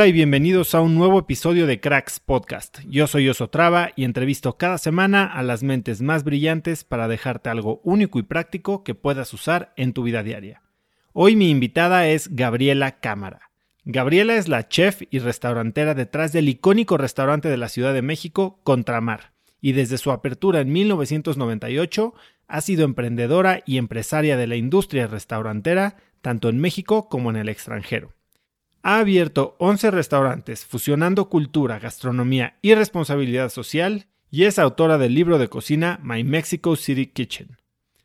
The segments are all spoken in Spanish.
Hola y bienvenidos a un nuevo episodio de Cracks Podcast. Yo soy Osotrava y entrevisto cada semana a las mentes más brillantes para dejarte algo único y práctico que puedas usar en tu vida diaria. Hoy mi invitada es Gabriela Cámara. Gabriela es la chef y restaurantera detrás del icónico restaurante de la Ciudad de México, Contramar, y desde su apertura en 1998 ha sido emprendedora y empresaria de la industria restaurantera tanto en México como en el extranjero. Ha abierto 11 restaurantes fusionando cultura, gastronomía y responsabilidad social y es autora del libro de cocina My Mexico City Kitchen.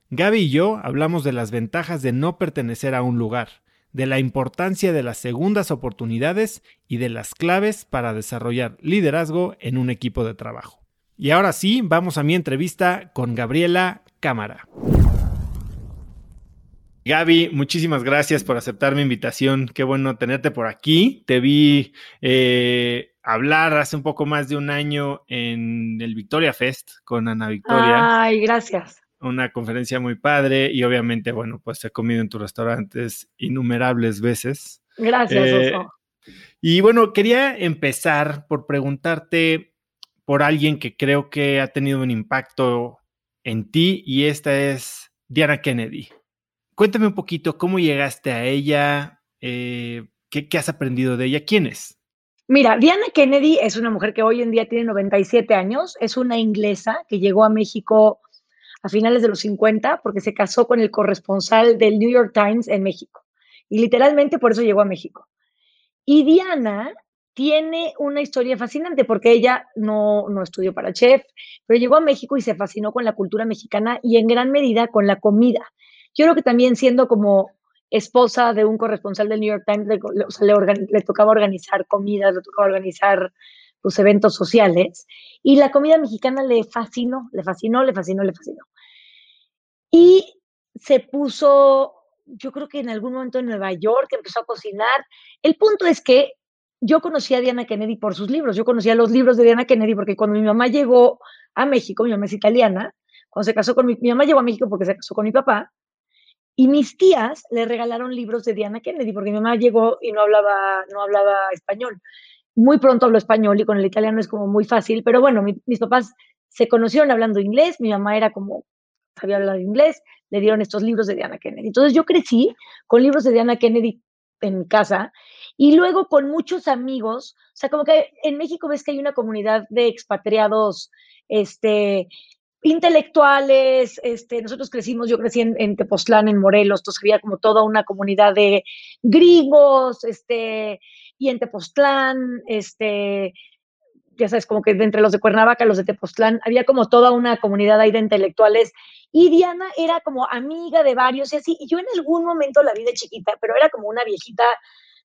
Gaby y yo hablamos de las ventajas de no pertenecer a un lugar, de la importancia de las segundas oportunidades y de las claves para desarrollar liderazgo en un equipo de trabajo. Y ahora sí, vamos a mi entrevista con Gabriela Cámara. Gaby, muchísimas gracias por aceptar mi invitación. Qué bueno tenerte por aquí. Te vi eh, hablar hace un poco más de un año en el Victoria Fest con Ana Victoria. Ay, gracias. Una conferencia muy padre y obviamente, bueno, pues he comido en tus restaurantes innumerables veces. Gracias, eh, Oso. Y bueno, quería empezar por preguntarte por alguien que creo que ha tenido un impacto en ti y esta es Diana Kennedy. Cuéntame un poquito cómo llegaste a ella, eh, ¿qué, has aprendido de ella, quién es. Mira, Diana Kennedy es una mujer que hoy en día tiene 97 años, es una inglesa que llegó a México a finales de los 50 porque se casó con el corresponsal del New York Times en México. Y literalmente por eso llegó a México. Y Diana tiene una historia fascinante porque ella no, no estudió para chef, pero llegó a México y se fascinó con la cultura mexicana y en gran medida con la comida. Yo creo que también siendo como esposa de un corresponsal del New York Times, le, tocaba organizar comidas, le tocaba organizar los pues, eventos sociales, y la comida mexicana le fascinó, le fascinó, le fascinó, le fascinó. Y se puso, yo creo que en algún momento en Nueva York empezó a cocinar. El punto es que yo conocí a Diana Kennedy por sus libros. Yo conocía los libros de Diana Kennedy porque cuando mi mamá llegó a México, mi mamá es italiana, cuando se casó con mi, mi mamá llegó a México porque se casó con mi papá, y mis tías le regalaron libros de Diana Kennedy porque mi mamá llegó y no hablaba, no hablaba español. Muy pronto habló español y con el italiano es como muy fácil, pero bueno, mis papás se conocieron hablando inglés, mi mamá era como, sabía hablar inglés, le dieron estos libros de Diana Kennedy. Entonces yo crecí con libros de Diana Kennedy en casa y luego con muchos amigos, o sea, como que en México ves que hay una comunidad de expatriados, este, intelectuales, este, nosotros crecimos, yo crecí en, Tepoztlán, en Morelos, entonces había como toda una comunidad de gringos, este, y en Tepoztlán, este, ya sabes, como que entre los de Cuernavaca, los de Tepoztlán, había como toda una comunidad ahí de intelectuales, y Diana era como amiga de varios y así, y yo en algún momento la vi de chiquita, pero era como una viejita,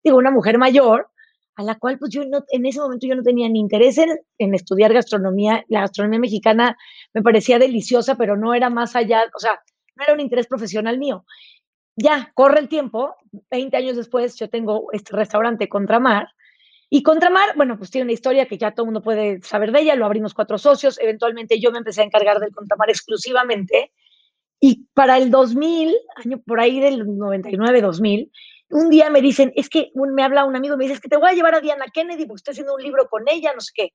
digo, una mujer mayor, a la cual pues yo no, en ese momento yo no tenía ni interés en, en, estudiar gastronomía. La gastronomía mexicana me parecía deliciosa, pero no era más allá, o sea, no era un interés profesional mío. Ya, corre el tiempo, 20 años después yo tengo este restaurante Contramar, y Contramar, bueno, pues tiene una historia que ya todo el mundo puede saber de ella, lo abrimos cuatro socios, eventualmente yo me empecé a encargar del Contramar exclusivamente, y para el 2000, año por ahí del 99, 2000, un día me dicen, es que me habla un amigo, me dice, es que te voy a llevar a Diana Kennedy porque estoy haciendo un libro con ella, no sé qué,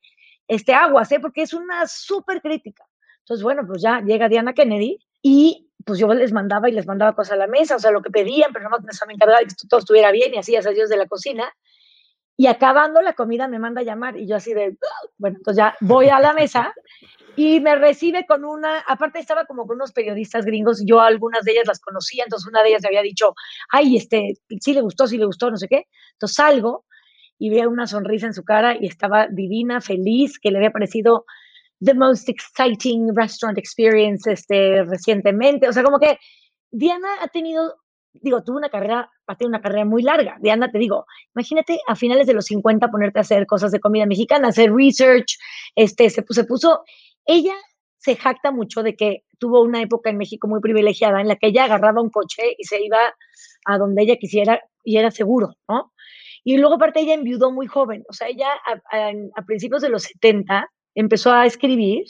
este aguas, ¿eh? porque es una súper crítica. Entonces, bueno, pues ya llega Diana Kennedy y pues yo les mandaba y les mandaba cosas a la mesa, o sea, lo que pedían, pero nada más me encargaba de que todo estuviera bien y así, Dios de la cocina. Y acabando la comida me manda a llamar y yo así de, bueno, entonces ya voy a la mesa y me recibe con una, aparte estaba como con unos periodistas gringos, yo algunas de ellas las conocía, entonces una de ellas me había dicho, ay, este, sí le gustó, sí le gustó, no sé qué. Entonces salgo y veo una sonrisa en su cara y estaba divina, feliz, que le había parecido the most exciting restaurant experience este, recientemente. O sea, como que Diana ha tenido, digo, tuvo una carrera, ha tenido una carrera muy larga. Diana, te digo, imagínate a finales de los 50 ponerte a hacer cosas de comida mexicana, hacer research, este, se, se puso ella se jacta mucho de que tuvo una época en México muy privilegiada en la que ella agarraba un coche y se iba a donde ella quisiera y era seguro, ¿no? Y luego aparte ella enviudó muy joven, o sea, ella a, principios de los 70 empezó a escribir,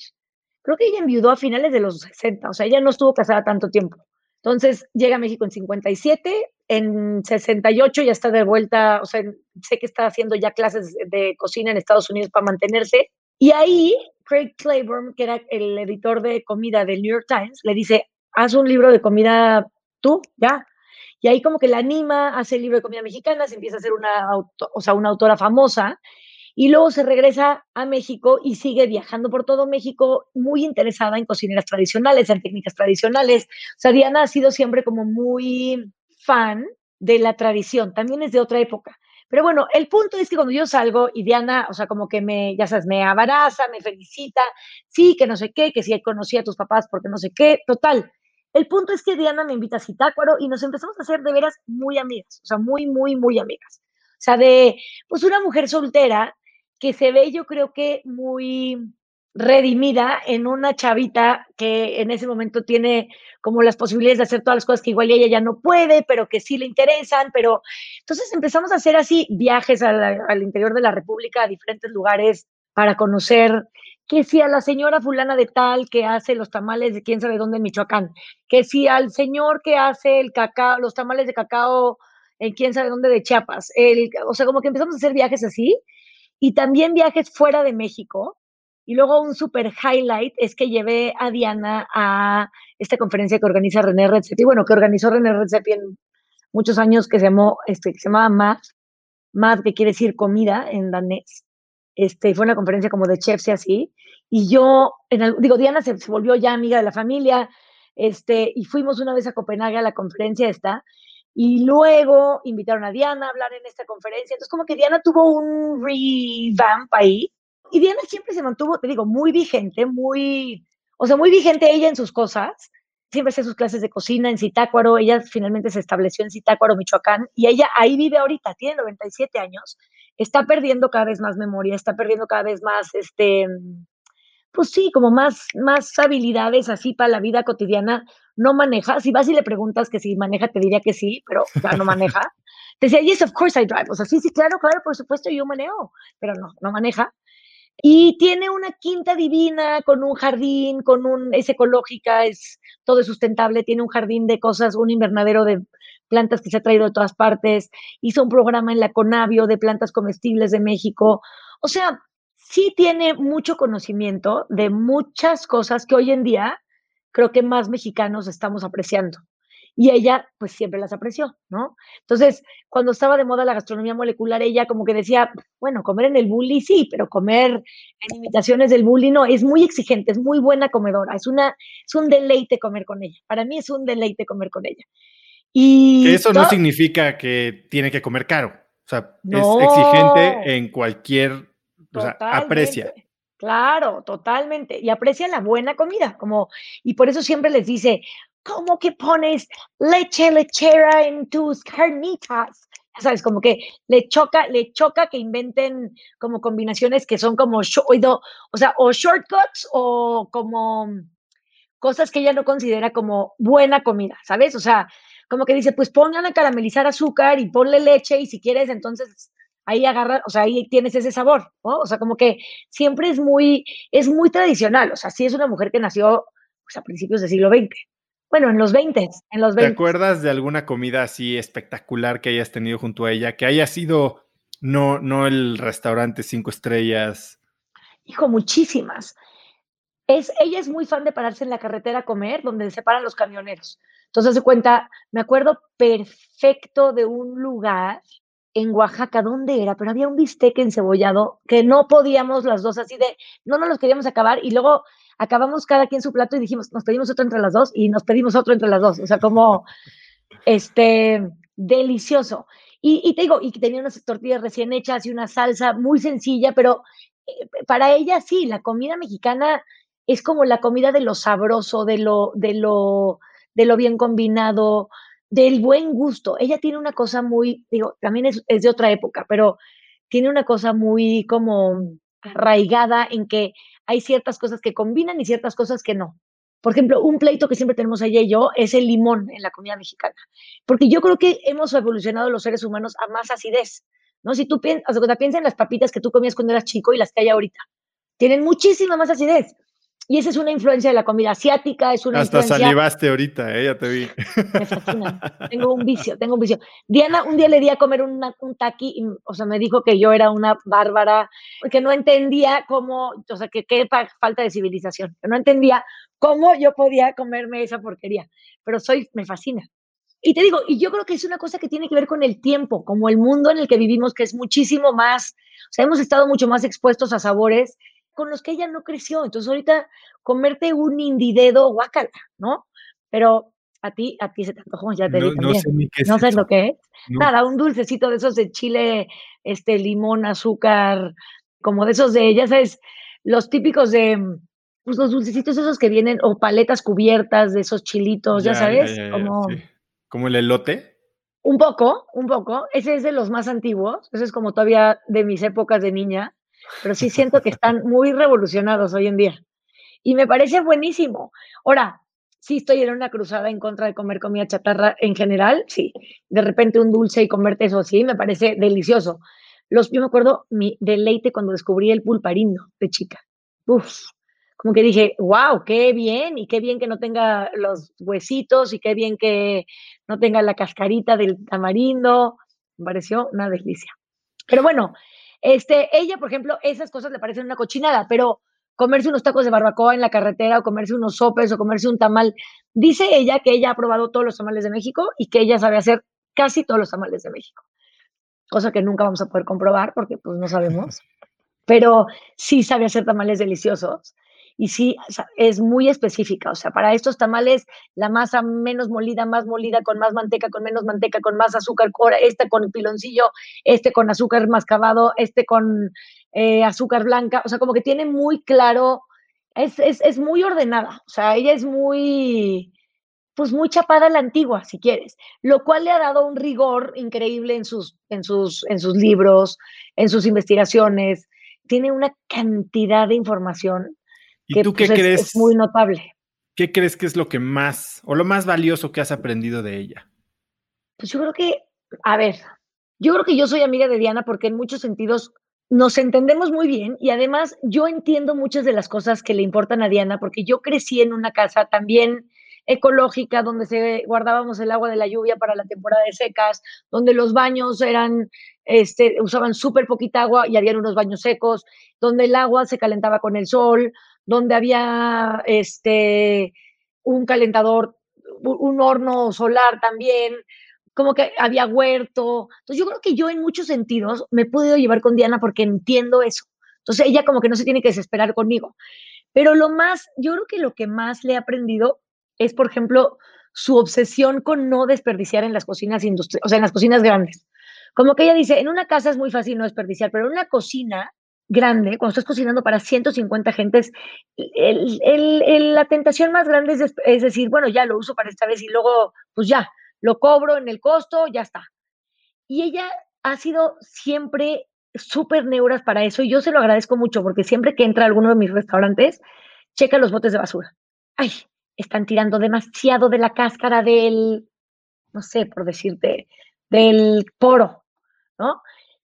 creo que ella enviudó a finales de los 60, o sea, ella no estuvo casada tanto tiempo. Entonces llega a México en 57, en 68 ya está de vuelta, o sea, sé que está haciendo ya clases de cocina en Estados Unidos para mantenerse. Y ahí Craig Claiborne, que era el editor de comida del New York Times, le dice, haz un libro de comida tú, ya. Y ahí como que la anima, hace el libro de comida mexicana, se empieza a ser una, o sea, una autora famosa, y luego se regresa a México y sigue viajando por todo México, muy interesada en cocineras tradicionales, en técnicas tradicionales. O sea, Diana ha sido siempre como muy fan de la tradición, también es de otra época. Pero bueno, el punto es que cuando yo salgo y Diana, o sea, como que me, ya sabes, me abaraza, me felicita, sí, que no sé qué, que sí conocí a tus papás porque no sé qué, total. El punto es que Diana me invita a Citácuaro y nos empezamos a hacer de veras muy amigas, o sea, muy, muy, muy amigas. O sea, de, pues una mujer soltera que se ve, yo creo que muy, redimida en una chavita que en ese momento tiene como las posibilidades de hacer todas las cosas que igual ella ya no puede, pero que sí le interesan, pero entonces empezamos a hacer así viajes al interior de la República, a diferentes lugares para conocer que si a la señora fulana de tal que hace los tamales de quién sabe dónde en Michoacán, que si al señor que hace el cacao, los tamales de cacao en quién sabe dónde de Chiapas, el, o sea, como que empezamos a hacer viajes así y también viajes fuera de México, y luego un super highlight es que llevé a Diana a esta conferencia que organiza René Redzepi, bueno, que organizó René Redzepi en muchos años, que se llamó, este, que se llamaba MAD, MAD, que quiere decir comida en danés. Este, fue una conferencia como de chefs y así. Y yo, en el, digo, Diana se, se, volvió ya amiga de la familia, este, y fuimos una vez a Copenhague a la conferencia esta, y luego invitaron a Diana a hablar en esta conferencia. Entonces, como que Diana tuvo un revamp ahí, y Diana siempre se mantuvo, te digo, muy vigente, muy, o sea, muy vigente ella en sus cosas. Siempre hacía sus clases de cocina en Zitácuaro. Ella finalmente se estableció en Zitácuaro, Michoacán, y ella ahí vive ahorita, tiene 97 años. Está perdiendo cada vez más memoria, está perdiendo cada vez más, este, pues sí, como más, más habilidades así para la vida cotidiana. no maneja. Si vas y le preguntas que si maneja, te diría que sí, pero ya no maneja. Te decía, yes, of course I drive. O sea, sí, sí, claro, claro, por supuesto, yo manejo, pero no, no maneja. Y tiene una quinta divina con un jardín, con un, es ecológica, es todo es sustentable, tiene un jardín de cosas, un invernadero de plantas que se ha traído de todas partes, hizo un programa en la Conavio de plantas comestibles de México. O sea, sí tiene mucho conocimiento de muchas cosas que hoy en día creo que más mexicanos estamos apreciando y ella pues siempre las apreció, ¿no? Entonces, cuando estaba de moda la gastronomía molecular, ella como que decía, bueno, comer en el bully sí, pero comer en imitaciones del bully no, es muy exigente, es muy buena comedora, es, una, es un deleite comer con ella, para mí es un deleite comer con ella. Y eso no significa que tiene que comer caro, o sea, es exigente en cualquier, o sea, aprecia. Claro, totalmente. Y aprecia la buena comida, como, y por eso siempre les dice, ¿cómo que pones leche lechera en tus carnitas? sabes, como que le choca, le choca que inventen como combinaciones que son como, o sea, o shortcuts o como cosas que ella no considera como buena comida, ¿sabes? O sea, como que dice, pues pongan a caramelizar azúcar y ponle leche y si quieres, entonces ahí agarra, o sea, ahí tienes ese sabor, ¿no? O sea, como que siempre es muy, es muy tradicional, o sea, sí es una mujer que nació pues, a principios del siglo XX. Bueno, en los 20, en los 20. ¿Te acuerdas de alguna comida así espectacular que hayas tenido junto a ella? Que haya sido no, no el restaurante cinco estrellas. Hijo, muchísimas. Es, ella es muy fan de pararse en la carretera a comer, donde se paran los camioneros. Entonces, se cuenta, me acuerdo perfecto de un lugar en Oaxaca, ¿dónde era? Pero había un bistec encebollado que no podíamos las dos así de, no nos los queríamos acabar y luego acabamos cada quien su plato y dijimos, nos pedimos otro entre las dos y nos pedimos otro entre las dos. O sea, como, este, delicioso. Y, te digo, y tenía unas tortillas recién hechas y una salsa muy sencilla, pero eh, para ella sí, la comida mexicana es como la comida de lo sabroso, de lo, de lo, de lo bien combinado, del buen gusto. Ella tiene una cosa muy, digo, también es, es de otra época, pero tiene una cosa muy como arraigada en que hay ciertas cosas que combinan y ciertas cosas que no. Por ejemplo, un pleito que siempre tenemos ella y yo es el limón en la comida mexicana, porque yo creo que hemos evolucionado los seres humanos a más acidez, ¿no? Si tú piensas, piensa en las papitas que tú comías cuando eras chico y las que hay ahorita, tienen muchísima más acidez. Y esa es una influencia de la comida asiática, es una Hasta salivaste ahorita, ¿eh? ya te vi. Me fascina. tengo un vicio, tengo un vicio. Diana, un día le di a comer un taqui, y, o sea, me dijo que yo era una bárbara, que no entendía cómo, o sea, que qué falta de civilización, que no entendía cómo yo podía comerme esa porquería. Pero soy, me fascina. Y te digo, y yo creo que es una cosa que tiene que ver con el tiempo, como el mundo en el que vivimos, que es muchísimo más, o sea, hemos estado mucho más expuestos a sabores con los que ella no creció. Entonces ahorita comerte un indidedo, guácala, ¿no? Pero a ti, a ti se te antojó, ya te no, No sé ni qué es No sé lo que es. Nada, un dulcecito de esos de chile, este, limón, azúcar, como de esos de, ya sabes, los típicos de, pues los dulcecitos esos que vienen, o paletas cubiertas de esos chilitos, ya, sabes, como... ¿Como el elote? Un poco, un poco. Ese es de los más antiguos. Ese es como todavía de mis épocas de niña pero sí siento que están muy revolucionados hoy en día. Y me parece buenísimo. Ahora, sí estoy en una cruzada en contra de comer comida chatarra en general, sí. De repente un dulce y comerte eso, sí, me parece delicioso. Los, yo me acuerdo mi deleite cuando descubrí el pulparindo de chica. Uf, como que dije, wow, qué bien, y qué bien que no tenga los huesitos, y qué bien que no tenga la cascarita del tamarindo. Me pareció una delicia. Pero bueno, este, ella, por ejemplo, esas cosas le parecen una cochinada, pero comerse unos tacos de barbacoa en la carretera o comerse unos sopes o comerse un tamal, dice ella que ella ha probado todos los tamales de México y que ella sabe hacer casi todos los tamales de México. Cosa que nunca vamos a poder comprobar porque pues no sabemos, pero sí sabe hacer tamales deliciosos y sí es muy específica. O sea, para estos tamales, la masa menos molida, más molida, con más manteca, con menos manteca, con más azúcar, este con piloncillo, este con azúcar mascabado, este con eh, azúcar blanca. O sea, como que tiene muy claro, es, es, es muy ordenada. O sea, ella es muy, pues muy chapada a la antigua, si quieres, lo cual le ha dado un rigor increíble en sus, en sus, en sus libros, en sus investigaciones. Tiene una cantidad de información ¿Y tú qué pues, crees? Es, muy notable. ¿qué crees que es lo que más o lo más valioso que has aprendido de ella? Pues yo creo que, a ver, yo creo que yo soy amiga de Diana porque en muchos sentidos nos entendemos muy bien y además yo entiendo muchas de las cosas que le importan a Diana porque yo crecí en una casa también ecológica donde se guardábamos el agua de la lluvia para la temporada de secas, donde los baños eran este, usaban súper poquita agua y había unos baños secos, donde el agua se calentaba con el sol, donde había este, un calentador, un horno solar también, como que había huerto. Entonces yo creo que yo en muchos sentidos me he podido llevar con Diana porque entiendo eso. Entonces ella como que no se tiene que desesperar conmigo. Pero lo más, yo creo que lo que más le he aprendido es, por ejemplo, su obsesión con no desperdiciar en las cocinas industriales, o sea, en las cocinas grandes. Como que ella dice, en una casa es muy fácil no desperdiciar, pero en una cocina grande, cuando estás cocinando para 150 gentes, la tentación más grande es, decir, bueno, ya lo uso para esta vez y luego, pues ya, lo cobro en el costo, ya está. Y ella ha sido siempre súper neuras para eso y yo se lo agradezco mucho porque siempre que entra a alguno de mis restaurantes, checa los botes de basura. Ay, están tirando demasiado de la cáscara del, no sé, por decirte, del poro, ¿no?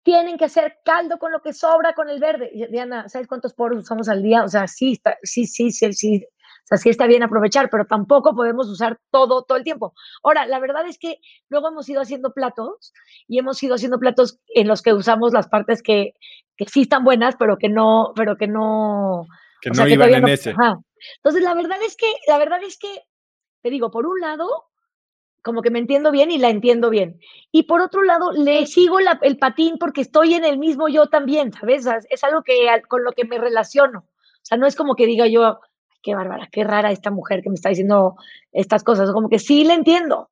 Tienen que hacer caldo con lo que sobra con el verde. Diana, ¿sabes cuántos poros usamos al día? O sea, sí, sí, sí, sí, sí, o sea, sí está bien aprovechar, pero tampoco podemos usar todo todo el tiempo. Ahora, la verdad es que luego hemos ido haciendo platos y hemos ido haciendo platos en los que usamos las partes que, que sí están buenas, pero que no, pero que no, que no iban en ese. Entonces, la verdad es que, la verdad es que, te digo, por un lado, como que me entiendo bien y la entiendo bien. Y por otro lado, le sigo el patín porque estoy en el mismo yo también, ¿sabes? Es algo que, con lo que me relaciono. O sea, no es como que diga yo, qué bárbara, qué rara esta mujer que me está diciendo estas cosas. Como que sí le entiendo.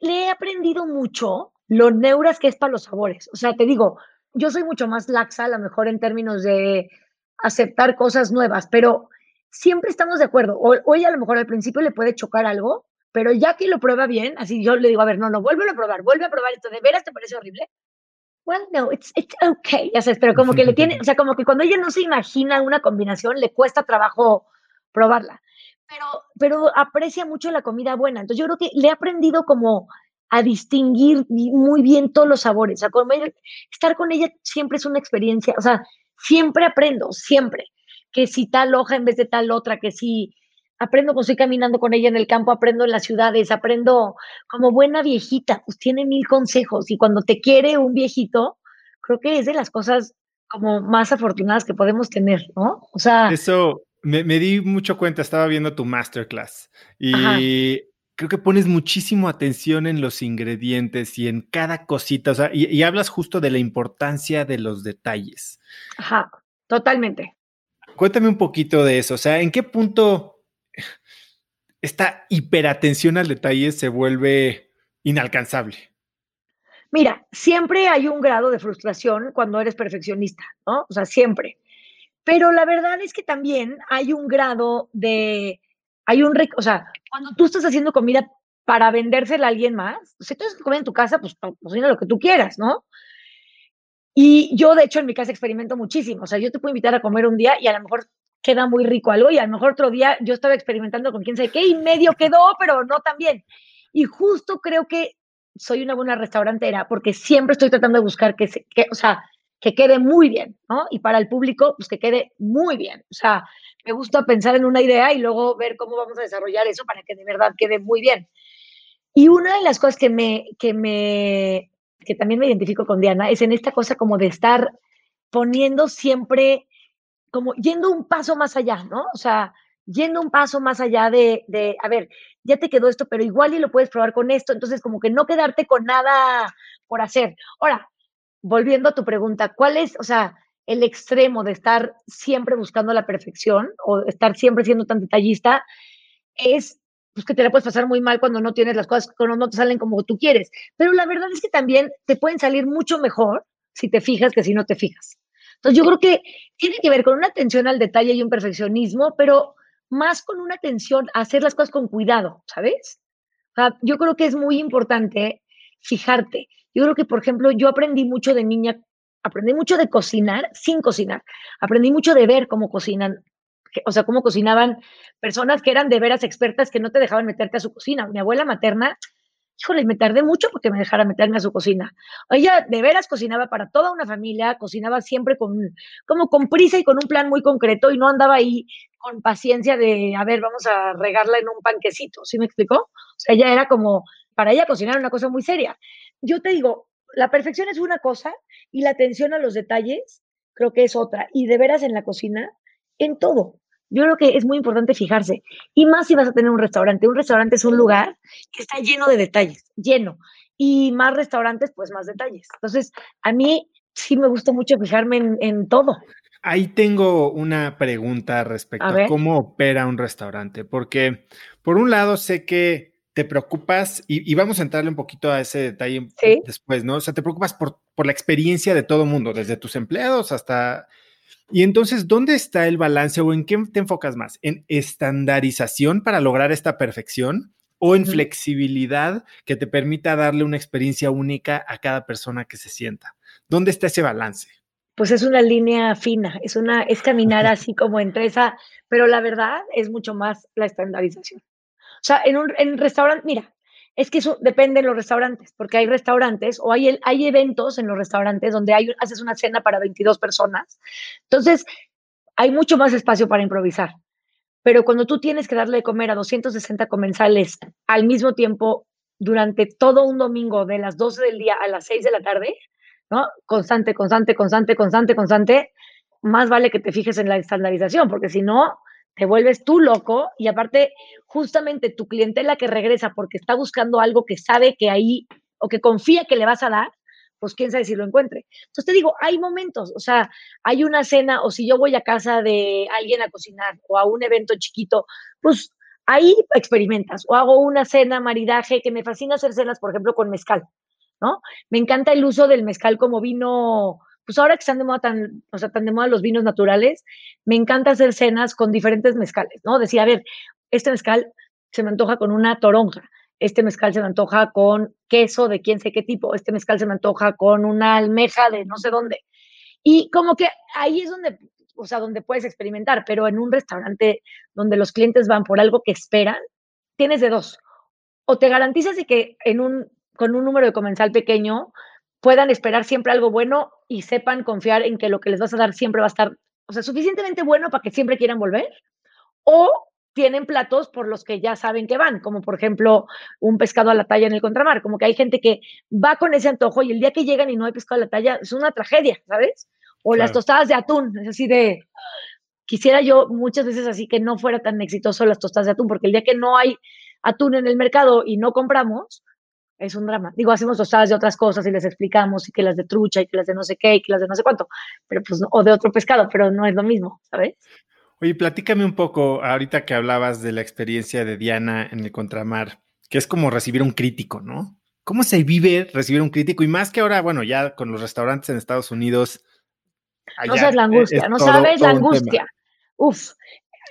Le he aprendido mucho lo neuras que es para los sabores. O sea, te digo, yo soy mucho más laxa, a lo mejor en términos de aceptar cosas nuevas, pero siempre estamos de acuerdo. Ella a lo mejor al principio le puede chocar algo, pero ya que lo prueba bien, así yo le digo, a ver, no, no, vuelve a probar, vuelve a probar esto, ¿de veras te parece horrible? Well, no, it's, it's okay, ya sabes, pero como que le tiene, o sea, como que cuando ella no se imagina una combinación, le cuesta trabajo probarla, pero, pero aprecia mucho la comida buena. Entonces yo creo que le he aprendido como a distinguir muy bien todos los sabores, a comer, estar con ella siempre es una experiencia, o sea, siempre aprendo, siempre que si tal hoja en vez de tal otra, que si aprendo cuando estoy caminando con ella en el campo, aprendo en las ciudades, aprendo como buena viejita, pues tiene mil consejos y cuando te quiere un viejito, creo que es de las cosas como más afortunadas que podemos tener, ¿no? O sea... Eso me, di mucho cuenta, estaba viendo tu masterclass y... Creo que pones muchísimo atención en los ingredientes y en cada cosita, o sea, y, y hablas justo de la importancia de los detalles. Ajá, totalmente. Cuéntame un poquito de eso, o sea, ¿en qué punto esta hiperatención al detalle se vuelve inalcanzable? Mira, siempre hay un grado de frustración cuando eres perfeccionista, ¿no? O sea, siempre. Pero la verdad es que también hay un grado de, hay un, o sea, cuando tú estás haciendo comida para vendérsela a alguien más, si tú haces comida en tu casa, pues cocina lo que tú quieras, ¿no? Y yo, de hecho, en mi casa experimento muchísimo. O sea, yo te puedo invitar a comer un día y a lo mejor queda muy rico algo y a lo mejor otro día yo estaba experimentando con quién sabe qué y medio quedó, pero no tan bien. Y justo creo que soy una buena restaurantera porque siempre estoy tratando de buscar que, que, o sea, que quede muy bien, ¿no? Y para el público, pues que quede muy bien. O sea, me gusta pensar en una idea y luego ver cómo vamos a desarrollar eso para que de verdad quede muy bien. Y una de las cosas que me, que me que también me identifico con Diana, es en esta cosa como de estar poniendo siempre, como yendo un paso más allá, ¿no? O sea, yendo un paso más allá de, de, a ver, ya te quedó esto, pero igual y lo puedes probar con esto, entonces como que no quedarte con nada por hacer. Ahora, volviendo a tu pregunta, ¿cuál es, o sea, el extremo de estar siempre buscando la perfección o estar siempre siendo tan detallista? Es pues que te la puedes pasar muy mal cuando no tienes las cosas, cuando no te salen como tú quieres. Pero la verdad es que también te pueden salir mucho mejor si te fijas que si no te fijas. Entonces yo creo que tiene que ver con una atención al detalle y un perfeccionismo, pero más con una atención a hacer las cosas con cuidado, ¿sabes? O sea, yo creo que es muy importante fijarte. Yo creo que, por ejemplo, yo aprendí mucho de niña, aprendí mucho de cocinar sin cocinar. Aprendí mucho de ver cómo cocinan o sea, cómo cocinaban personas que eran de veras expertas que no te dejaban meterte a su cocina. Mi abuela materna, híjole, me tardé mucho porque me dejara meterme a su cocina. Ella de veras cocinaba para toda una familia, cocinaba siempre con, como con prisa y con un plan muy concreto y no andaba ahí con paciencia de, a ver, vamos a regarla en un panquecito, ¿sí me explicó? O sea, ella era como, para ella cocinar una cosa muy seria. Yo te digo, la perfección es una cosa y la atención a los detalles creo que es otra. Y de veras en la cocina, en todo. Yo creo que es muy importante fijarse. Y más si vas a tener un restaurante. Un restaurante es un lugar que está lleno de detalles, lleno. Y más restaurantes, pues más detalles. Entonces, a mí sí me gusta mucho fijarme en, todo. Ahí tengo una pregunta respecto a, cómo opera un restaurante, porque por un lado sé que te preocupas, y, vamos a entrarle un poquito a ese detalle después, ¿no? O sea, te preocupas por, por la experiencia de todo mundo, desde tus empleados hasta y entonces, ¿dónde está el balance o en qué te enfocas más? ¿En estandarización para lograr esta perfección o en flexibilidad que te permita darle una experiencia única a cada persona que se sienta? ¿Dónde está ese balance? Pues es una línea fina, es una es caminar así como entre esa, pero la verdad es mucho más la estandarización. O sea, en un en restaurante, mira, es que eso depende de los restaurantes, porque hay restaurantes o hay, hay eventos en los restaurantes donde hay, haces una cena para 22 personas. Entonces, hay mucho más espacio para improvisar. Pero cuando tú tienes que darle de comer a 260 comensales al mismo tiempo durante todo un domingo de las 12 del día a las 6 de la tarde, ¿no? Constante, constante, constante, constante, constante, más vale que te fijes en la estandarización, porque si no, te vuelves tú loco y aparte justamente tu clientela que regresa porque está buscando algo que sabe que ahí o que confía que le vas a dar, pues quién sabe si lo encuentre. Entonces te digo, hay momentos, o sea, hay una cena o si yo voy a casa de alguien a cocinar o a un evento chiquito, pues ahí experimentas o hago una cena, maridaje, que me fascina hacer cenas, por ejemplo, con mezcal, ¿no? Me encanta el uso del mezcal como vino pues ahora que están de moda tan, o sea, tan de moda los vinos naturales, me encanta hacer cenas con diferentes mezcales, ¿no? Decía, a ver, este mezcal se me antoja con una toronja, este mezcal se me antoja con queso de quién sé qué tipo, este mezcal se me antoja con una almeja de no sé dónde. Y como que ahí es donde, o sea, donde puedes experimentar, pero en un restaurante donde los clientes van por algo que esperan, tienes de dos. O te garantizas de que en un, con un número de comensal pequeño puedan esperar siempre algo bueno y sepan confiar en que lo que les vas a dar siempre va a estar, o sea, suficientemente bueno para que siempre quieran volver, o tienen platos por los que ya saben que van, como por ejemplo un pescado a la talla en el contramar, como que hay gente que va con ese antojo y el día que llegan y no hay pescado a la talla es una tragedia, ¿sabes? O las tostadas de atún, es así de, quisiera yo muchas veces así que no fuera tan exitoso las tostadas de atún, porque el día que no hay atún en el mercado y no compramos, es un drama. Digo, hacemos tostadas de otras cosas y les explicamos y que las de trucha y que las de no sé qué y que las de no sé cuánto, pero pues, o de otro pescado, pero no es lo mismo, ¿sabes? Oye, platícame un poco, ahorita que hablabas de la experiencia de Diana en el contramar, que es como recibir un crítico, ¿no? ¿Cómo se vive recibir un crítico? Y más que ahora, bueno, ya con los restaurantes en Estados Unidos. no sabes la angustia, no sabes la angustia. Uf,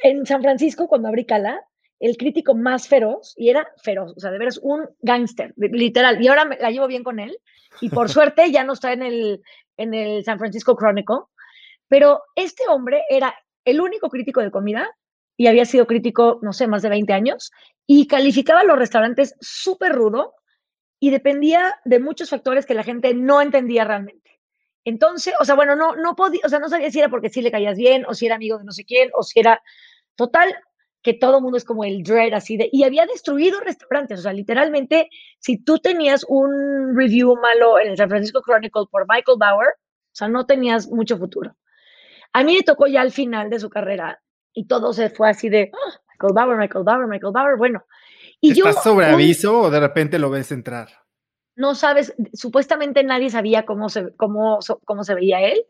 en San Francisco, cuando abrí Cala, el crítico más feroz, y era feroz, o sea, de veras un gángster, literal, y ahora me, la llevo bien con él, y por suerte ya no está en el, en el San Francisco Chronicle, pero este hombre era el único crítico de comida, y había sido crítico, no sé, más de 20 años, y calificaba los restaurantes súper rudo, y dependía de muchos factores que la gente no entendía realmente. Entonces, o sea, bueno, no, no podía, o sea, no sabía si era porque sí le caías bien, o si era amigo de no sé quién, o si era, total, que todo mundo es como el dread así de, y había destruido restaurantes, o sea, literalmente, si tú tenías un review malo en el San Francisco Chronicle por Michael Bauer, o sea, no tenías mucho futuro. A mí me tocó ya al final de su carrera y todo se fue así de, ah, Michael Bauer, Michael Bauer, Michael Bauer, bueno. Y ¿Estás sobre aviso o de repente lo ves entrar? No sabes, supuestamente nadie sabía cómo se, cómo, cómo se veía él,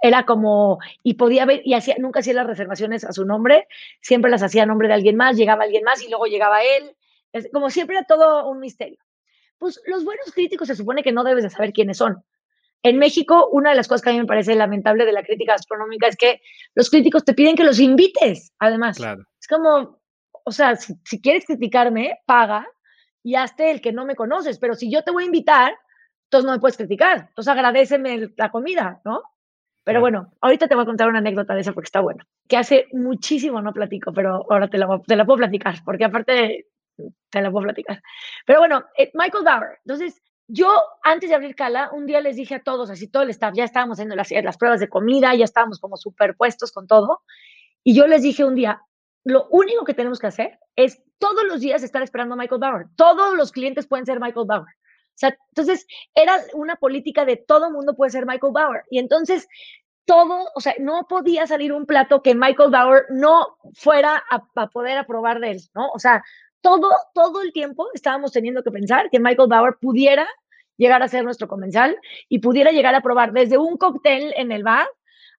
era como, y podía ver, y hacía, nunca hacía las reservaciones a su nombre, siempre las hacía a nombre de alguien más, llegaba alguien más y luego llegaba él, como siempre era todo un misterio. Pues los buenos críticos se supone que no debes de saber quiénes son. En México, una de las cosas que a mí me parece lamentable de la crítica astronómica es que los críticos te piden que los invites, además. Es como, o sea, si, si quieres criticarme, paga y hazte el que no me conoces, pero si yo te voy a invitar, entonces no me puedes criticar, entonces agradeceme la comida, ¿no? Pero bueno, ahorita te voy a contar una anécdota de eso porque está bueno. Que hace muchísimo no platico, pero ahora te la, te la puedo platicar, porque aparte te la puedo platicar. Pero bueno, eh, Michael Bauer. Entonces, yo antes de abrir Cala, un día les dije a todos, así todo el staff, ya estábamos haciendo las, las pruebas de comida, ya estábamos como superpuestos con todo. Y yo les dije un día, lo único que tenemos que hacer es todos los días estar esperando a Michael Bauer. Todos los clientes pueden ser Michael Bauer. O sea, entonces era una política de todo mundo puede ser Michael Bauer. Y entonces todo, o sea, no podía salir un plato que Michael Bauer no fuera a, poder aprobar de él, ¿no? O sea, todo, todo el tiempo estábamos teniendo que pensar que Michael Bauer pudiera llegar a ser nuestro comensal y pudiera llegar a probar desde un cóctel en el bar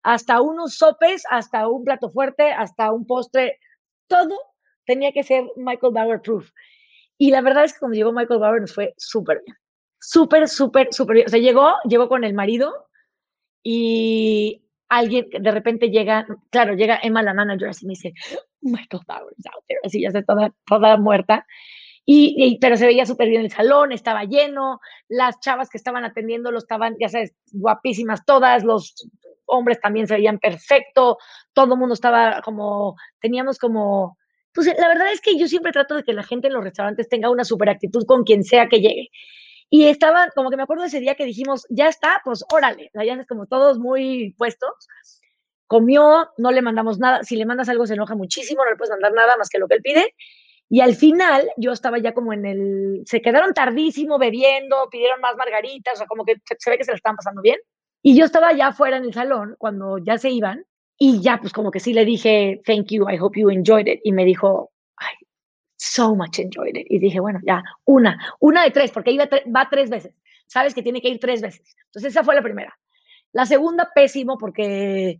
hasta unos sopes, hasta un plato fuerte, hasta un postre, todo tenía que ser Michael Bauer proof. Y la verdad es que cuando llegó Michael Bauer nos fue súper bien. Súper, súper, súper bien. O sea, llegó, llegó con el marido y alguien de repente llega, claro, llega Emma, la manager, así me dice, Michael is out there. Así ya está toda, toda muerta. Y, pero se veía súper bien el salón, estaba lleno, las chavas que estaban atendiendo lo estaban, ya sabes, guapísimas todas, los hombres también se veían perfecto, todo el mundo estaba como, teníamos como, pues la verdad es que yo siempre trato de que la gente en los restaurantes tenga una super actitud con quien sea que llegue. Y estaba, como que me acuerdo ese día que dijimos, ya está, pues órale, ya es como todos muy puestos. Comió, no le mandamos nada. Si le mandas algo se enoja muchísimo, no le puedes mandar nada más que lo que él pide. Y al final yo estaba ya como en el, se quedaron tardísimo bebiendo, pidieron más margaritas, o sea, como que se ve que se la estaban pasando bien. Y yo estaba ya afuera en el salón cuando ya se iban y ya pues como que sí le dije, thank you, I hope you enjoyed it. Y me dijo, so much enjoyed it. Y dije, bueno, ya, una, una de tres, porque iba va tres veces. Sabes que tiene que ir tres veces. Entonces esa fue la primera. La segunda, pésimo, porque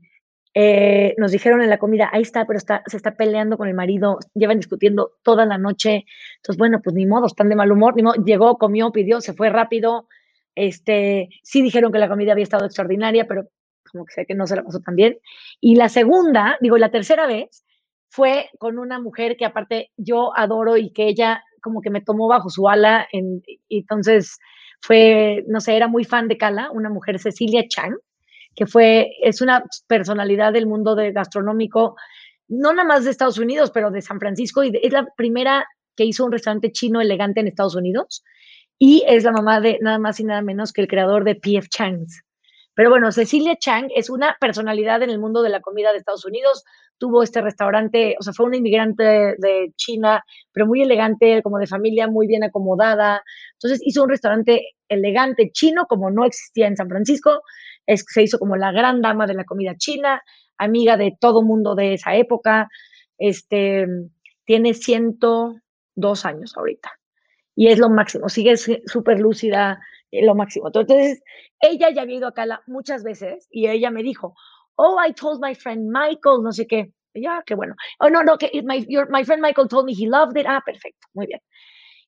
eh, nos dijeron en la comida, ahí está, pero está, se está peleando con el marido, llevan discutiendo toda la noche. Entonces, bueno, pues ni modo, están de mal humor, ni modo, llegó, comió, pidió, se fue rápido, este, sí dijeron que la comida había estado extraordinaria, pero como que sé que no se la pasó tan bien. Y la segunda, digo, la tercera vez fue con una mujer que aparte yo adoro y que ella como que me tomó bajo su ala. Entonces fue, no sé, era muy fan de Cala, una mujer, Cecilia Chang, que fue, es una personalidad del mundo de gastronómico, no nada más de Estados Unidos, pero de San Francisco, y es la primera que hizo un restaurante chino elegante en Estados Unidos y es la mamá de nada más y nada menos que el creador de PF Chang's. Pero bueno, Cecilia Chang es una personalidad en el mundo de la comida de Estados Unidos. Tuvo este restaurante, o sea, fue una inmigrante de China, pero muy elegante, como de familia muy bien acomodada. Entonces hizo un restaurante elegante chino, como no existía en San Francisco. Se hizo como la gran dama de la comida china, amiga de todo mundo de esa época. Este, tiene 102 años ahorita y es lo máximo, sigue súper lúcida, lo máximo. Entonces, ella ya había ido a Cala muchas veces y ella me dijo, oh, I told my friend Michael, no sé qué. Ya, qué bueno. Oh, no, no, que my, my friend Michael told me he loved it. Ah, perfecto, muy bien.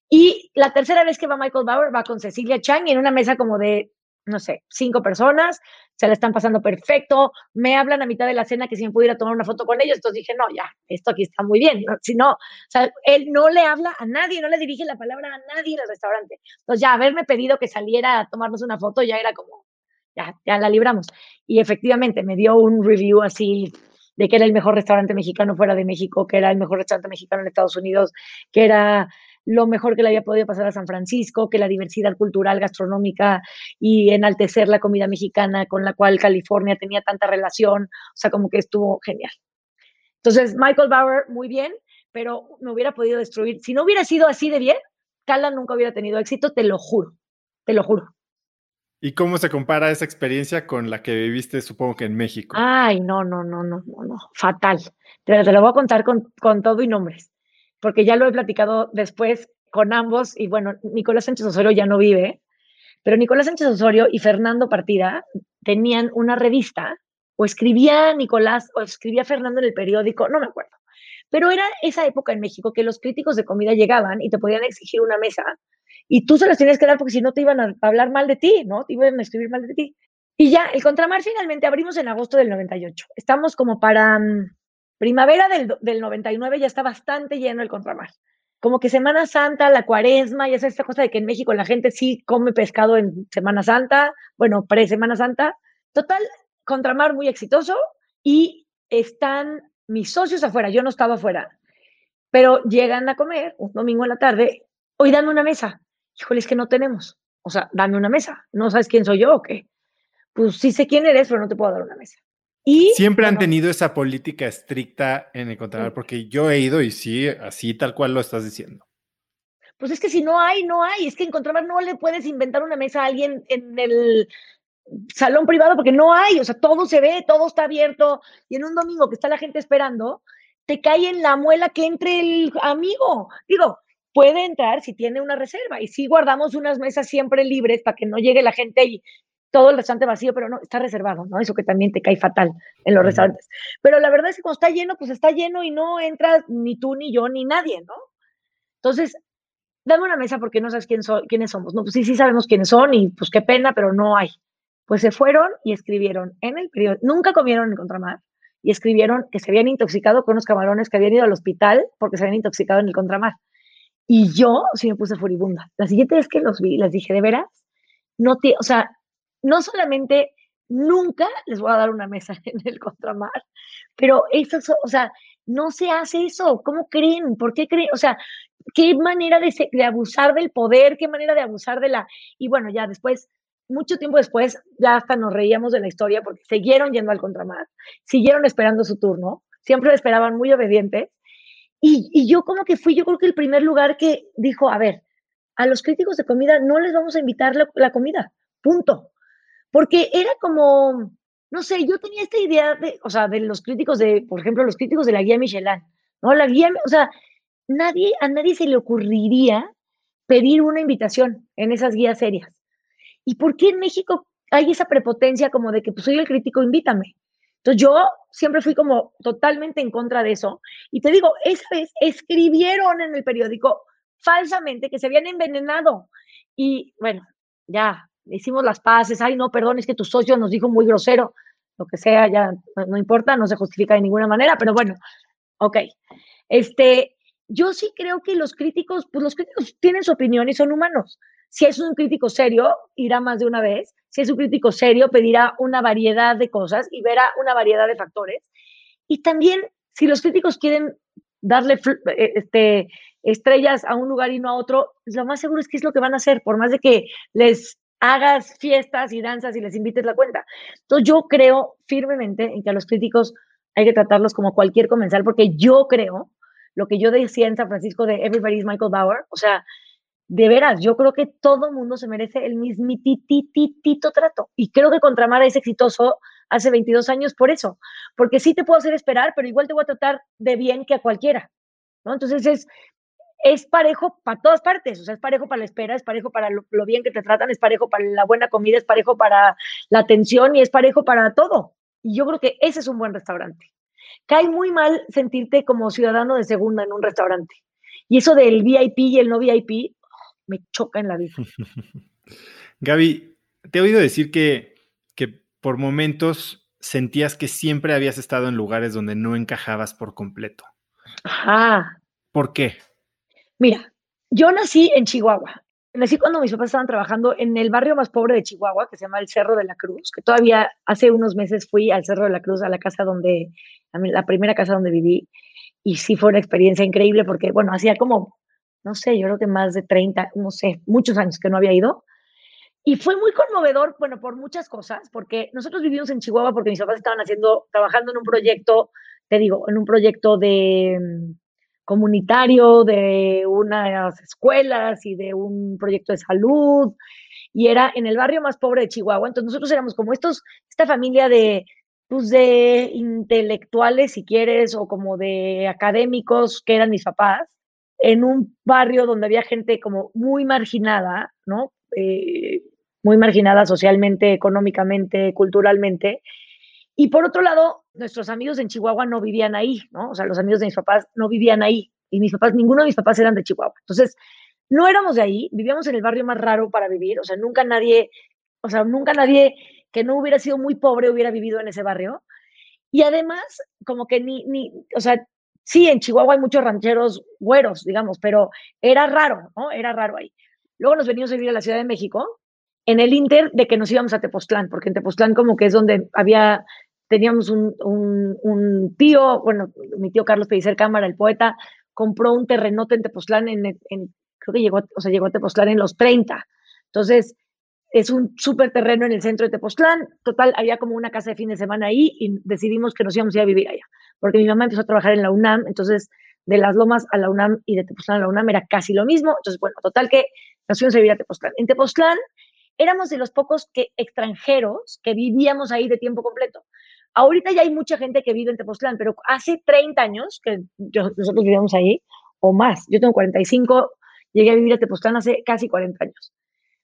Y la tercera vez que va Michael Bauer va con Cecilia Chang en una mesa como de no sé, cinco personas, se la están pasando perfecto, me hablan a mitad de la cena que si me pudiera tomar una foto con ellos, entonces dije, no, ya, esto aquí está muy bien, si no, o sea, él no le habla a nadie, no le dirige la palabra a nadie en el restaurante, entonces ya haberme pedido que saliera a tomarnos una foto ya era como, ya, ya la libramos, y efectivamente me dio un review así de que era el mejor restaurante mexicano fuera de México, que era el mejor restaurante mexicano en Estados Unidos, que era lo mejor que le había podido pasar a San Francisco, que la diversidad cultural, gastronómica y enaltecer la comida mexicana con la cual California tenía tanta relación, o sea, como que estuvo genial. Entonces, Michael Bauer, muy bien, pero me hubiera podido destruir. Si no hubiera sido así de bien, Cala nunca hubiera tenido éxito, te lo juro, te lo juro. ¿Y cómo se compara esa experiencia con la que viviste, supongo que en México? Ay, no, no, no, no, no, no, fatal. Te, te lo voy a contar con, con todo y nombres porque ya lo he platicado después con ambos y bueno, Nicolás Sánchez Osorio ya no vive, pero Nicolás Sánchez Osorio y Fernando Partida tenían una revista, o escribía Nicolás o escribía Fernando en el periódico, no me acuerdo. Pero era esa época en México que los críticos de comida llegaban y te podían exigir una mesa y tú se las tenías que dar porque si no te iban a hablar mal de ti, ¿no? Te iban a escribir mal de ti. Y ya, el Contramar finalmente abrimos en agosto del 98. Estamos como para mm, Primavera del, del 99 ya está bastante lleno el contramar. Como que Semana Santa, la cuaresma, y esa esta cosa de que en México la gente sí come pescado en Semana Santa, bueno, pre-Semana Santa. Total, Contramar muy exitoso y están mis socios afuera, yo no estaba afuera, pero llegan a comer un domingo en la tarde, hoy dame una mesa. Híjole, es que no tenemos. O sea, dame una mesa. ¿No sabes quién soy yo o qué? Pues sí sé quién eres, pero no te puedo dar una mesa. Y, Siempre han tenido esa política estricta en el Contramar, porque yo he ido y sí, así tal cual lo estás diciendo. Pues es que si no hay, no hay. Es que en Contramar no le puedes inventar una mesa a alguien en el salón privado porque no hay. O sea, todo se ve, todo está abierto. Y en un domingo que está la gente esperando, te cae en la muela que entre el amigo. Digo, puede entrar si tiene una reserva. Y si guardamos unas mesas siempre libres para que no llegue la gente y todo el restaurante vacío, pero no, está reservado, ¿no? Eso que también te cae fatal en los restaurantes. Pero la verdad es que cuando está lleno, pues está lleno y no entras ni tú, ni yo, ni nadie, ¿no? Entonces, dame una mesa porque no sabes quién quiénes somos. No, pues sí, sí sabemos quiénes son y pues qué pena, pero no hay. Pues se fueron y escribieron en el periodo, nunca comieron en contramar, y escribieron que se habían intoxicado con unos camarones que habían ido al hospital porque se habían intoxicado en el contramar. Y yo sí me puse furibunda. La siguiente vez que los vi, les dije, ¿de veras? No te, o sea, no solamente nunca les voy a dar una mesa en el contramar, pero eso, o sea, no se hace eso. ¿Cómo creen? ¿Por qué creen? O sea, qué manera de, abusar del poder, qué manera de abusar de la... Y bueno, ya después mucho tiempo después ya hasta nos reíamos de la historia porque siguieron yendo al contramar, siguieron esperando su turno, siempre esperaban muy obedientes. Y, yo como que fui, yo creo que el primer lugar que dijo, a ver, a los críticos de comida no les vamos a invitar la, comida, punto. Porque era como, no sé, yo tenía esta idea de, o sea, de los críticos de, por ejemplo, los críticos de la guía Michelin, ¿no? La guía, o sea, nadie, a nadie se le ocurriría pedir una invitación en esas guías serias. ¿Y por qué en México hay esa prepotencia como de que pues soy el crítico, invítame? Entonces yo siempre fui como totalmente en contra de eso. Y te digo, esa vez escribieron en el periódico falsamente que se habían envenenado. Y bueno, ya hicimos las paces. Ay, no, perdón, es que tu socio nos dijo muy grosero. Lo que sea, ya no importa, no se justifica de ninguna manera, pero bueno, ok. Este, yo sí creo que los críticos, pues los críticos tienen su opinión y son humanos. Si es un crítico serio, irá más de una vez. Si es un crítico serio, pedirá una variedad de cosas y verá una variedad de factores. Y también, si los críticos quieren darle eh, este, estrellas a un lugar y no a otro, lo más seguro es que es lo que van a hacer, por más de que les hagas fiestas y danzas y les invites la cuenta. Entonces yo creo firmemente en que a los críticos hay que tratarlos como cualquier comensal, porque yo creo lo que yo decía en San Francisco de Everybody's Michael Bauer, o sea, de veras, yo creo que todo mundo se merece el mismitititito trato. Y creo que Contramara es exitoso hace 22 años por eso. Porque sí te puedo hacer esperar, pero igual te voy a tratar de bien que a cualquiera. ¿no? Entonces es, es parejo para todas partes. O sea, es parejo para la espera, es parejo para lo, lo, bien que te tratan, es parejo para la buena comida, es parejo para la atención y es parejo para todo. Y yo creo que ese es un buen restaurante. Cae muy mal sentirte como ciudadano de segunda en un restaurante. Y eso del VIP y el no VIP, me choca en la vida. Gaby, te he oído decir que, que por momentos sentías que siempre habías estado en lugares donde no encajabas por completo. Ajá. ¿Por qué? Mira, yo nací en Chihuahua. Nací cuando mis papás estaban trabajando en el barrio más pobre de Chihuahua, que se llama el Cerro de la Cruz, que todavía hace unos meses fui al Cerro de la Cruz, a la casa donde, la primera casa donde viví, y sí fue una experiencia increíble porque, bueno, hacía como no sé, yo creo que más de 30, no sé, muchos años que no había ido. Y fue muy conmovedor, bueno, por muchas cosas, porque nosotros vivimos en Chihuahua porque mis papás estaban haciendo, trabajando en un proyecto, te digo, en un proyecto de comunitario, de unas escuelas y de un proyecto de salud, y era en el barrio más pobre de Chihuahua. Entonces nosotros éramos como estos, esta familia de, pues de intelectuales, si quieres, o como de académicos que eran mis papás, en un barrio donde había gente como muy marginada, ¿no? Eh, muy marginada socialmente, económicamente, culturalmente. Y por otro lado, nuestros amigos en Chihuahua no vivían ahí, ¿no? O sea, los amigos de mis papás no vivían ahí. Y mis papás, ninguno de mis papás eran de Chihuahua. Entonces, no éramos de ahí, vivíamos en el barrio más raro para vivir. O sea, nunca nadie, o sea, nunca nadie que no hubiera sido muy pobre hubiera vivido en ese barrio. Y además, como que ni, ni, o sea, sí, en Chihuahua hay muchos rancheros güeros, digamos, pero era raro, ¿no? Era raro ahí. Luego nos venimos a vivir a la Ciudad de México en el Inter de que nos íbamos a Tepoztlán, porque en Tepoztlán como que es donde había, teníamos un, un, tío, bueno, mi tío Carlos Pellicer Cámara, el poeta, compró un terrenote en Tepoztlán, en, en, creo que llegó, o sea, llegó a Tepoztlán en los 30. Entonces, es un súper terreno en el centro de Tepoztlán. Total, había como una casa de fin de semana ahí y decidimos que nos íbamos a ir a vivir allá, porque mi mamá empezó a trabajar en la UNAM, entonces de Las Lomas a la UNAM y de Tepoztlán a la UNAM era casi lo mismo. Entonces, bueno, total que nos fuimos a vivir a Tepoztlán. En Tepoztlán éramos de los pocos que, extranjeros que vivíamos ahí de tiempo completo. Ahorita ya hay mucha gente que vive en Tepoztlán, pero hace 30 años que nosotros vivíamos ahí, o más, yo tengo 45, llegué a vivir a Tepoztlán hace casi 40 años.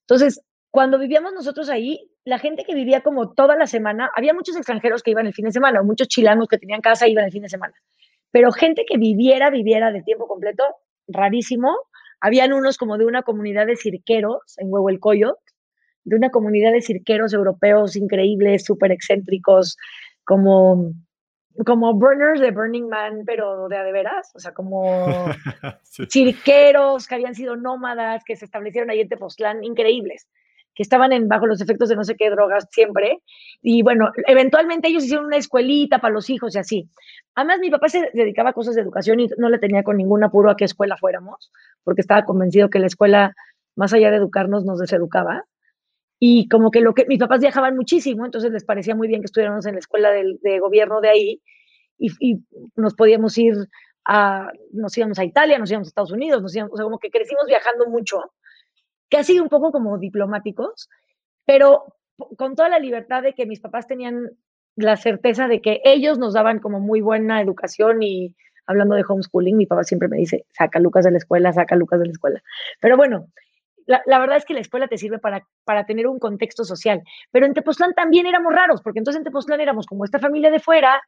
Entonces, cuando vivíamos nosotros ahí, la gente que vivía como toda la semana, había muchos extranjeros que iban el fin de semana, o muchos chilanos que tenían casa iban el fin de semana. Pero gente que viviera, viviera de tiempo completo, rarísimo. Habían unos como de una comunidad de cirqueros en Huehuelcoyo, de una comunidad de cirqueros europeos increíbles, súper excéntricos, como, como burners de Burning Man, pero de a de veras, o sea, como cirqueros que habían sido nómadas, que se establecieron ahí en Tepoztlán, increíbles que estaban en, bajo los efectos de no sé qué drogas siempre. Y bueno, eventualmente ellos hicieron una escuelita para los hijos y así. Además, mi papá se dedicaba a cosas de educación y no le tenía con ningún apuro a qué escuela fuéramos, porque estaba convencido que la escuela, más allá de educarnos, nos deseducaba. Y como que lo que mis papás viajaban muchísimo, entonces les parecía muy bien que estuviéramos en la escuela de, gobierno de ahí y, y, nos podíamos ir a, nos íbamos a Italia, nos íbamos a Estados Unidos, nos íbamos, o sea, como que crecimos viajando mucho sido un poco como diplomáticos, pero con toda la libertad de que mis papás tenían la certeza de que ellos nos daban como muy buena educación y hablando de homeschooling, mi papá siempre me dice, saca Lucas de la escuela, saca Lucas de la escuela. Pero bueno, la, la, verdad es que la escuela te sirve para, para tener un contexto social. Pero en Tepoztlán también éramos raros, porque entonces en Tepoztlán éramos como esta familia de fuera,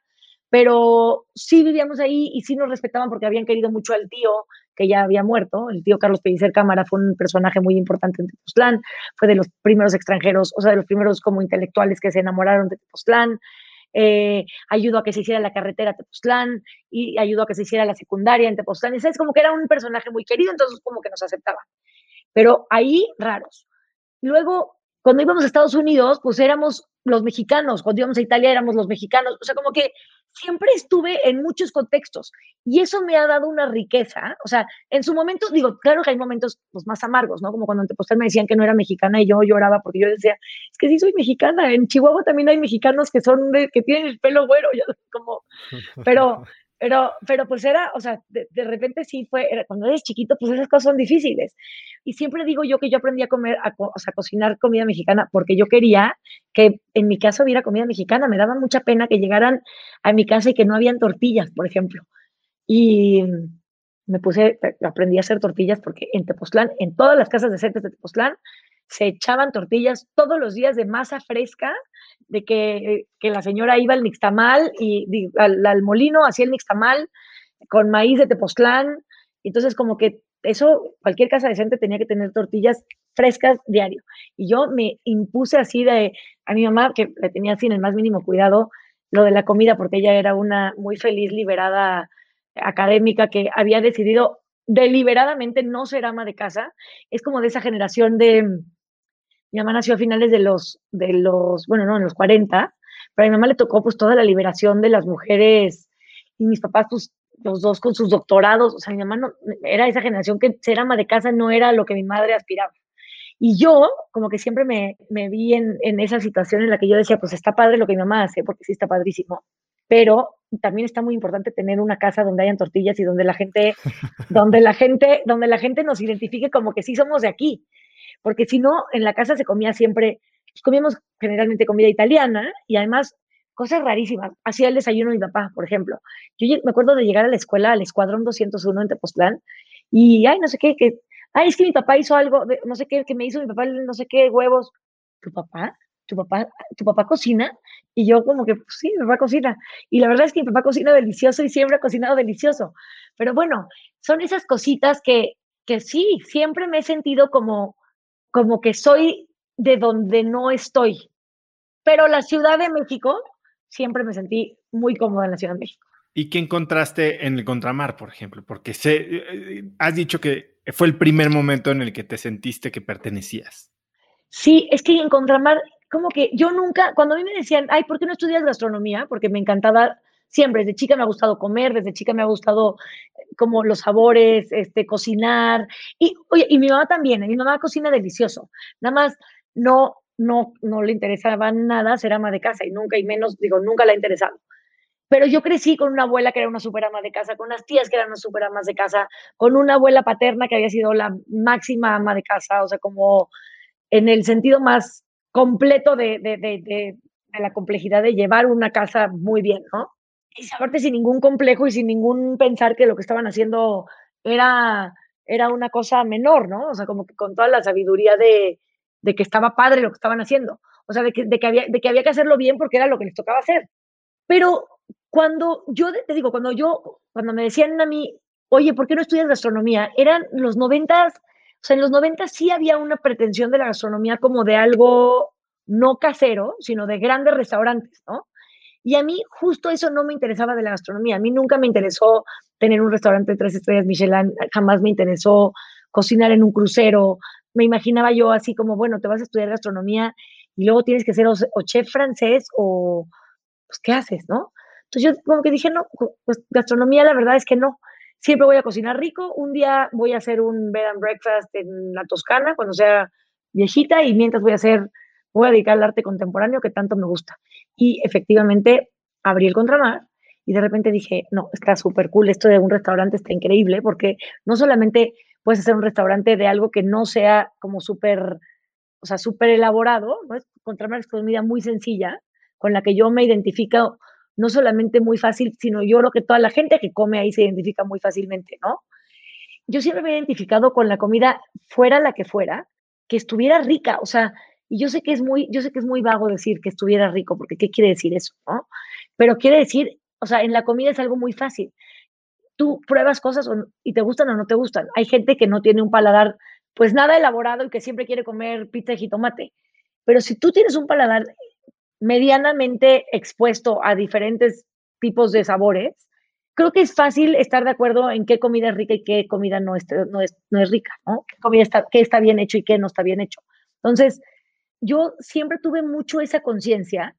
pero sí vivíamos ahí y sí nos respetaban porque habían querido mucho al tío que ya había muerto. El tío Carlos Pellicer Cámara fue un personaje muy importante en Tepoztlán, fue de los primeros extranjeros, o sea, de los primeros como intelectuales que se enamoraron de Tepoztlán. Eh, ayudó a que se hiciera la carretera a Tepoztlán y ayudó a que se hiciera la secundaria en Tepoztlán. es como que era un personaje muy querido, entonces como que nos aceptaban. Pero ahí raros. Luego, cuando íbamos a Estados Unidos, pues éramos los mexicanos, cuando íbamos a Italia éramos los mexicanos, o sea, como que siempre estuve en muchos contextos. Y eso me ha dado una riqueza, o sea, en su momento, digo, claro que hay momentos pues, más amargos, ¿no? Como cuando en me decían que no era mexicana y yo lloraba porque yo decía, es que sí soy mexicana, en Chihuahua también hay mexicanos que son, de, que tienen el pelo güero, yo como, pero, pero, pero pues era, o sea, de, repente sí fue, cuando eres chiquito, pues esas cosas son difíciles. Y siempre digo yo que yo aprendí a comer, a, o sea, cocinar comida mexicana porque yo quería que en mi casa hubiera comida mexicana. Me daba mucha pena que llegaran a mi casa y que no habían tortillas, por ejemplo. Y me puse, aprendí a hacer tortillas porque en Tepoztlán, en todas las casas decentes de Tepoztlán, se echaban tortillas todos los días de masa fresca, de que, que la señora iba al nixtamal y al, molino, hacía el nixtamal con maíz de Tepoztlán. Entonces, como que eso, cualquier casa decente tenía que tener tortillas frescas diario. Y yo me impuse así de a mi mamá, que le tenía sin el más mínimo cuidado, lo de la comida, porque ella era una muy feliz, liberada académica que había decidido deliberadamente no ser ama de casa. Es como de esa generación de, mi mamá nació a finales de los, de los, bueno, no, en los 40, pero a mi mamá le tocó pues toda la liberación de las mujeres y mis papás pues los dos con sus doctorados, o sea, mi mamá no, era esa generación que ser ama de casa no era lo que mi madre aspiraba. Y yo, como que siempre me, me vi en, en, esa situación en la que yo decía, pues está padre lo que mi mamá hace, porque sí está padrísimo, pero también está muy importante tener una casa donde hayan tortillas y donde la gente, donde la gente, donde la gente nos identifique como que sí somos de aquí, porque si no, en la casa se comía siempre, pues comíamos generalmente comida italiana y además cosas rarísimas. Hacía el desayuno mi papá, por ejemplo. Yo me acuerdo de llegar a la escuela, al Escuadrón 201 en Tepoztlán, y, ay, no sé qué, que, ay, es que mi papá hizo algo, no sé qué, que me hizo mi papá, no sé qué, huevos. ¿Tu papá? ¿Tu papá, tu papá cocina? Y yo como que, pues sí, mi papá cocina. Y la verdad es que mi papá cocina delicioso y siempre ha cocinado delicioso. Pero bueno, son esas cositas que, que sí, siempre me he sentido como, como que soy de donde no estoy. Pero la Ciudad de México, siempre me sentí muy cómoda en la Ciudad de México. ¿Y qué encontraste en el contramar, por ejemplo? Porque sé, eh, has dicho que fue el primer momento en el que te sentiste que pertenecías. Sí, es que en Contramar, como que yo nunca, cuando a mí me decían, ay, ¿por qué no estudias gastronomía? Porque me encantaba siempre, desde chica me ha gustado comer, desde chica me ha gustado como los sabores, este, cocinar. Y, oye, y mi mamá también, mi mamá cocina delicioso. Nada más no, no, no le interesaba nada ser ama de casa y nunca, y menos, digo, nunca le ha interesado. Pero yo crecí con una abuela que era una super ama de casa, con unas tías que eran unas super amas de casa, con una abuela paterna que había sido la máxima ama de casa, o sea, como en el sentido más completo de, de, de, la complejidad de llevar una casa muy bien, ¿no? Y aparte sin ningún complejo y sin ningún pensar que lo que estaban haciendo era, era una cosa menor, ¿no? O sea, como que con toda la sabiduría de, de que estaba padre lo que estaban haciendo. O sea, de que, de, que había, de que había que hacerlo bien porque era lo que les tocaba hacer. Pero cuando yo, te digo, cuando yo, cuando me decían a mí, oye, ¿por qué no estudias gastronomía? Eran los noventas, o sea, en los 90 sí había una pretensión de la gastronomía como de algo no casero, sino de grandes restaurantes, ¿no? Y a mí justo eso no me interesaba de la gastronomía. A mí nunca me interesó tener un restaurante de tres estrellas Michelin, jamás me interesó cocinar en un crucero. Me imaginaba yo así como, bueno, te vas a estudiar gastronomía y luego tienes que ser o, chef francés o, pues, ¿qué haces, no? Entonces yo como que dije, no, pues gastronomía la verdad es que no siempre voy a cocinar rico. Un día voy a hacer un bed and breakfast en la Toscana cuando sea viejita y mientras voy a hacer, voy a dedicar al arte contemporáneo que tanto me gusta. Y efectivamente abrí el contramar y de repente dije, no, está súper cool, esto de un restaurante está increíble porque no solamente puedes hacer un restaurante de algo que no sea como súper, o sea, súper elaborado, ¿no? Contramar es comida muy sencilla con la que yo me identifico no solamente muy fácil, sino yo creo que toda la gente que come ahí se identifica muy fácilmente, ¿no? Yo siempre me he identificado con la comida, fuera la que fuera, que estuviera rica, o sea, y yo sé que es muy, yo sé que es muy vago decir que estuviera rico, porque ¿qué quiere decir eso, no? Pero quiere decir, o sea, en la comida es algo muy fácil. Tú pruebas cosas y te gustan o no te gustan. Hay gente que no tiene un paladar, pues nada elaborado y que siempre quiere comer pizza y jitomate. Pero si tú tienes un paladar medianamente expuesto a diferentes tipos de sabores, creo que es fácil estar de acuerdo en qué comida es rica y qué comida no es, no es, no es rica, ¿no? ¿Qué comida está, qué está bien hecho y qué no está bien hecho. Entonces, yo siempre tuve mucho esa conciencia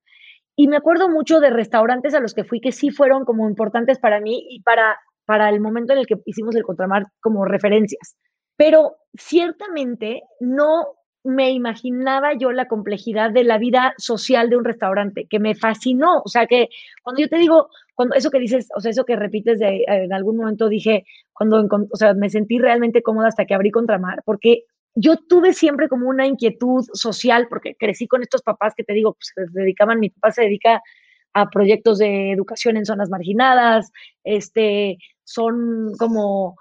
y me acuerdo mucho de restaurantes a los que fui que sí fueron como importantes para mí y para, para el momento en el que hicimos el contramar como referencias. Pero ciertamente no me imaginaba yo la complejidad de la vida social de un restaurante, que me fascinó. O sea, que cuando yo te digo, cuando eso que dices, o sea, eso que repites de, en algún momento dije, cuando, o sea, me sentí realmente cómoda hasta que abrí Contramar, porque yo tuve siempre como una inquietud social, porque crecí con estos papás que te digo, pues se dedicaban, mi papá se dedica a proyectos de educación en zonas marginadas, este, son como,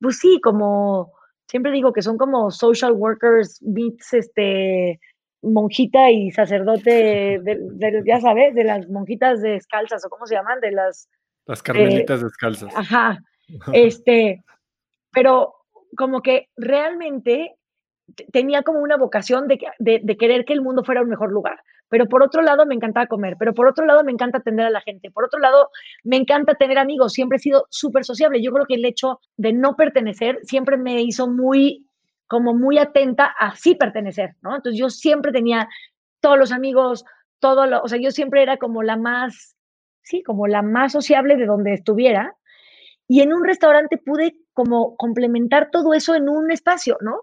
pues sí, como siempre digo que son como social workers beats, este, monjita y sacerdote, de, ya sabes, de las monjitas descalzas, o cómo se llaman, de las... Las carmelitas eh, descalzas. Ajá, este, pero como que realmente tenía como una vocación de, querer que el mundo fuera un mejor lugar. Pero por otro lado me encantaba comer, pero por otro lado me encanta atender a la gente, por otro lado me encanta tener amigos, siempre he sido súper sociable. Yo creo que el hecho de no pertenecer siempre me hizo muy, como muy atenta a sí pertenecer, ¿no? Entonces yo siempre tenía todos los amigos, todo lo, o sea, yo siempre era como la más, sí, como la más sociable de donde estuviera. Y en un restaurante pude como complementar todo eso en un espacio, ¿no?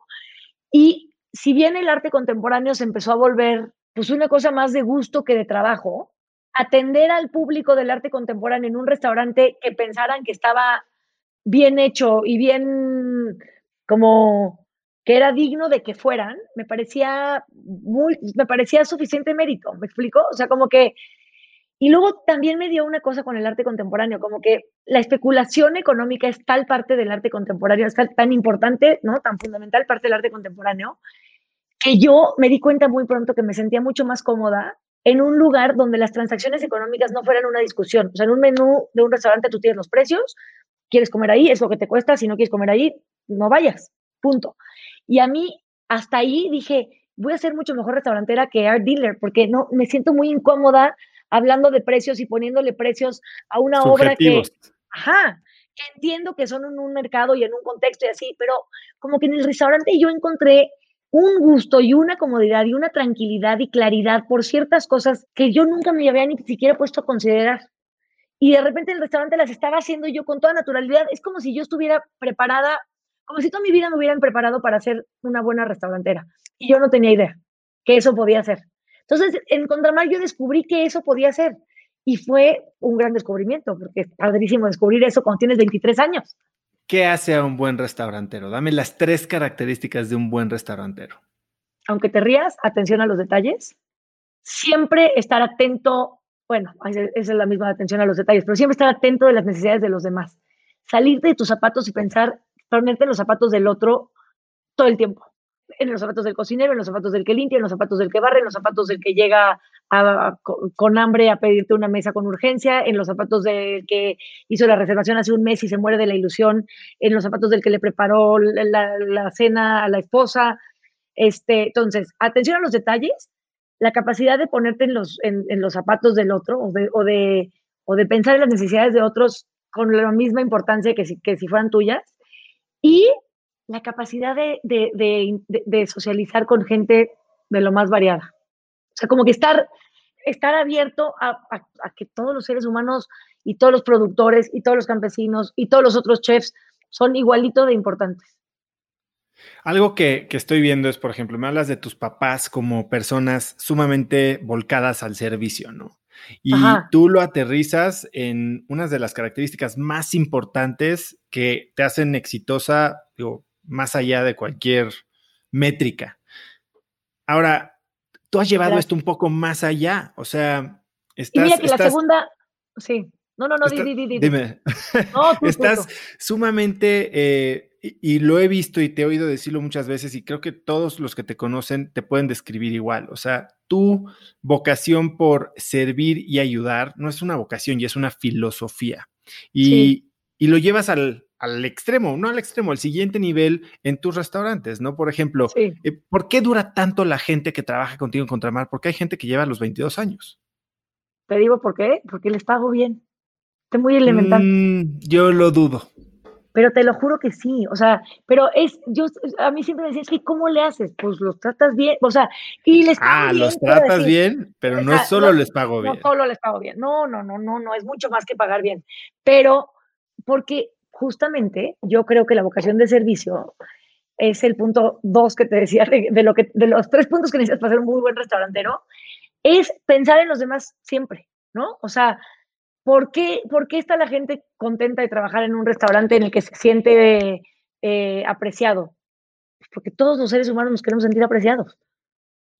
Y si bien el arte contemporáneo se empezó a volver pues una cosa más de gusto que de trabajo, atender al público del arte contemporáneo en un restaurante que pensaran que estaba bien hecho y bien como que era digno de que fueran, me parecía muy, me parecía suficiente mérito, ¿me explico? O sea, como que, y luego también me dio una cosa con el arte contemporáneo, como que la especulación económica es tal parte del arte contemporáneo, es tan importante, ¿no? Tan fundamental parte del arte contemporáneo, que yo me di cuenta muy pronto que me sentía mucho más cómoda en un lugar donde las transacciones económicas no fueran una discusión. O sea, en un menú de un restaurante tú tienes los precios, quieres comer ahí, es lo que te cuesta, si no quieres comer ahí, no vayas, punto. Y a mí, hasta ahí dije, voy a ser mucho mejor restaurantera que art dealer, porque no, me siento muy incómoda hablando de precios y poniéndole precios a una obra que, ajá, que entiendo que son en un mercado y en un contexto y así, pero como que en el restaurante yo encontré un gusto y una comodidad y una tranquilidad y claridad por ciertas cosas que yo nunca me había ni siquiera puesto a considerar. Y de repente el restaurante las estaba haciendo yo con toda naturalidad. Es como si yo estuviera preparada, como si toda mi vida me hubieran preparado para ser una buena restaurantera. Y yo no tenía idea que eso podía ser. Entonces, en Contramar yo descubrí que eso podía ser. Y fue un gran descubrimiento, porque es padrísimo descubrir eso cuando tienes 23 años. ¿Qué hace a un buen restaurantero? Dame las tres características de un buen restaurantero. Aunque te rías, atención a los detalles. Siempre estar atento, bueno, esa es la misma atención a los detalles, pero siempre estar atento de las necesidades de los demás. Salir de tus zapatos y pensar, ponerte en los zapatos del otro todo el tiempo en los zapatos del cocinero, en los zapatos del que limpia, en los zapatos del que barre, en los zapatos del que llega con, hambre a pedirte una mesa con urgencia, en los zapatos del que hizo la reservación hace un mes y se muere de la ilusión, en los zapatos del que le preparó la, cena a la esposa. Este, entonces, atención a los detalles, la capacidad de ponerte en los, en, los zapatos del otro o de, o, de, o de pensar en las necesidades de otros con la misma importancia que si, que si fueran tuyas. Y la capacidad de, socializar con gente de lo más variada. O sea, como que estar, estar abierto a, que todos los seres humanos y todos los productores y todos los campesinos y todos los otros chefs son igualito de importantes. Algo que, que, estoy viendo es, por ejemplo, me hablas de tus papás como personas sumamente volcadas al servicio, ¿no? Y tú lo aterrizas en unas de las características más importantes que te hacen exitosa, digo, más allá de cualquier métrica. Ahora, tú has llevado esto un poco más allá, o sea, estás... Y mira que la segunda, sí, no, no, no, di, di, di, dime. estás sumamente, eh, y, lo he visto y te he oído decirlo muchas veces, y creo que todos los que te conocen te pueden describir igual. O sea, tu vocación por servir y ayudar no es una vocación, y es una filosofía. Y, y lo llevas al, al extremo, no al extremo, al siguiente nivel en tus restaurantes, ¿no? Por ejemplo, eh, ¿por qué dura tanto la gente que trabaja contigo en Contramar? Porque hay gente que lleva los 22 años. Te digo por qué, porque les pago bien. Es muy elemental. Mm, yo lo dudo. Pero te lo juro que sí, o sea, pero es, yo, a mí siempre me decían, es que ¿cómo le haces? Pues los tratas bien, o sea, y les pago Ah, los tratas bien, pero no es solo les pago bien. No solo les pago bien, no, no, no, no, no, es mucho más que pagar bien, pero porque justamente yo creo que la vocación de servicio es el punto dos que te decía de, lo que, de los tres puntos que necesitas para ser un muy buen restaurantero, es pensar en los demás siempre, ¿no? O sea, ¿por qué, ¿por qué está la gente contenta de trabajar en un restaurante en el que se siente eh, apreciado? Porque todos los seres humanos nos queremos sentir apreciados.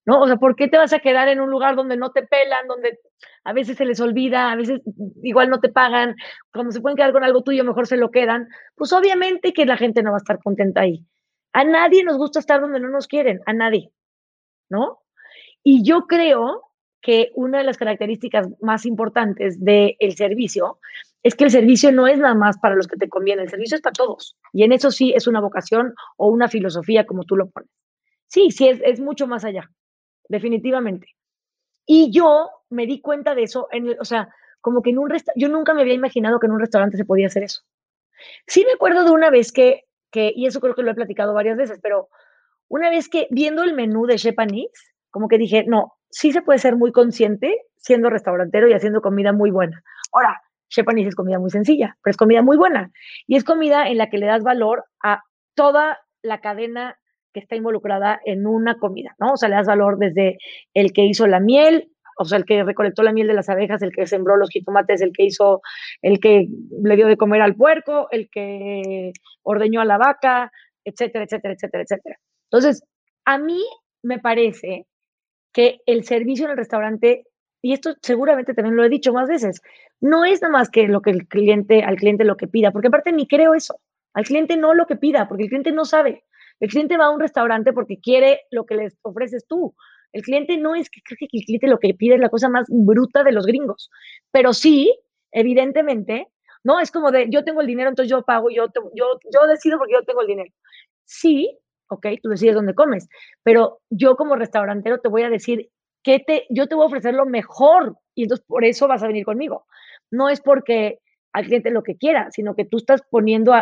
¿No? O sea, ¿por qué te vas a quedar en un lugar donde no te pelan, donde a veces se les olvida, a veces igual no te pagan, cuando se pueden quedar con algo tuyo, mejor se lo quedan? Pues obviamente que la gente no va a estar contenta ahí. A nadie nos gusta estar donde no nos quieren, a nadie, ¿no? Y yo creo que una de las características más importantes del servicio es que el servicio no es nada más para los que te conviene, el servicio es para todos. Y en eso sí es una vocación o una filosofía, como tú lo pones. Sí, sí, es, es mucho más allá definitivamente. Y yo me di cuenta de eso, en o sea, como que en un restaurante, yo nunca me había imaginado que en un restaurante se podía hacer eso. Sí me acuerdo de una vez que, que, y eso creo que lo he platicado varias veces, pero una vez que viendo el menú de Chef como que dije, no, sí se puede ser muy consciente siendo restaurantero y haciendo comida muy buena. Ahora, Chef es comida muy sencilla, pero es comida muy buena. Y es comida en la que le das valor a toda la cadena que está involucrada en una comida, ¿no? O sea, le das valor desde el que hizo la miel, o sea, el que recolectó la miel de las abejas, el que sembró los jitomates, el que hizo, el que le dio de comer al puerco, el que ordeñó a la vaca, etcétera, etcétera, etcétera, etcétera. Entonces, a mí me parece que el servicio en el restaurante, y esto seguramente también lo he dicho más veces, no es nada más que lo que el cliente, al cliente lo que pida, porque aparte ni creo eso. Al cliente no lo que pida, porque el cliente no sabe. El cliente va a un restaurante porque quiere lo que les ofreces tú. El cliente no es que creo que el cliente lo que pide es la cosa más bruta de los gringos, pero sí, evidentemente, no es como de yo tengo el dinero, entonces yo pago, yo, yo, yo decido porque yo tengo el dinero. Sí, ok, tú decides dónde comes, pero yo como restaurantero te voy a decir que te, yo te voy a ofrecer lo mejor y entonces por eso vas a venir conmigo. No es porque al cliente lo que quiera, sino que tú estás poniendo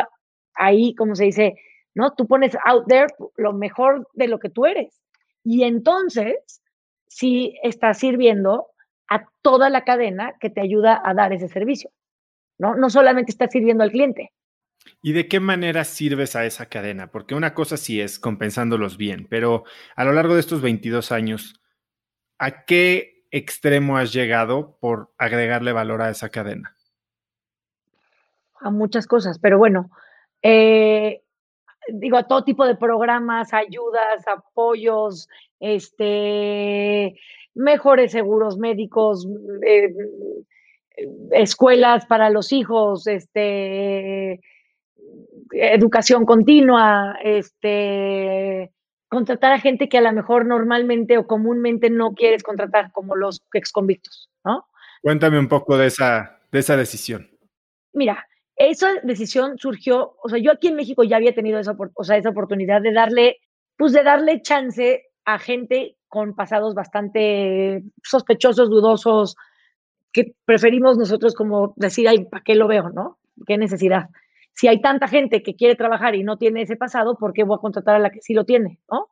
ahí, como se dice, ¿no? Tú pones out there lo mejor de lo que tú eres. Y entonces, sí estás sirviendo a toda la cadena que te ayuda a dar ese servicio, ¿no? No solamente estás sirviendo al cliente. ¿Y de qué manera sirves a esa cadena? Porque una cosa sí es compensándolos bien, pero a lo largo de estos 22 años, ¿a qué extremo has llegado por agregarle valor a esa cadena? A muchas cosas, pero bueno, eh, digo, a todo tipo de programas, ayudas, apoyos, este, mejores seguros médicos, eh, escuelas para los hijos, este, educación continua, este, contratar a gente que a lo mejor normalmente o comúnmente no quieres contratar, como los ex convictos, ¿no? Cuéntame un poco de esa, de esa decisión. Mira, esa decisión surgió, o sea, yo aquí en México ya había tenido esa, o sea, esa oportunidad de darle, pues de darle chance a gente con pasados bastante sospechosos, dudosos, que preferimos nosotros como decir, ay, ¿para qué lo veo, no? ¿Qué necesidad? Si hay tanta gente que quiere trabajar y no tiene ese pasado, ¿por qué voy a contratar a la que sí lo tiene, no?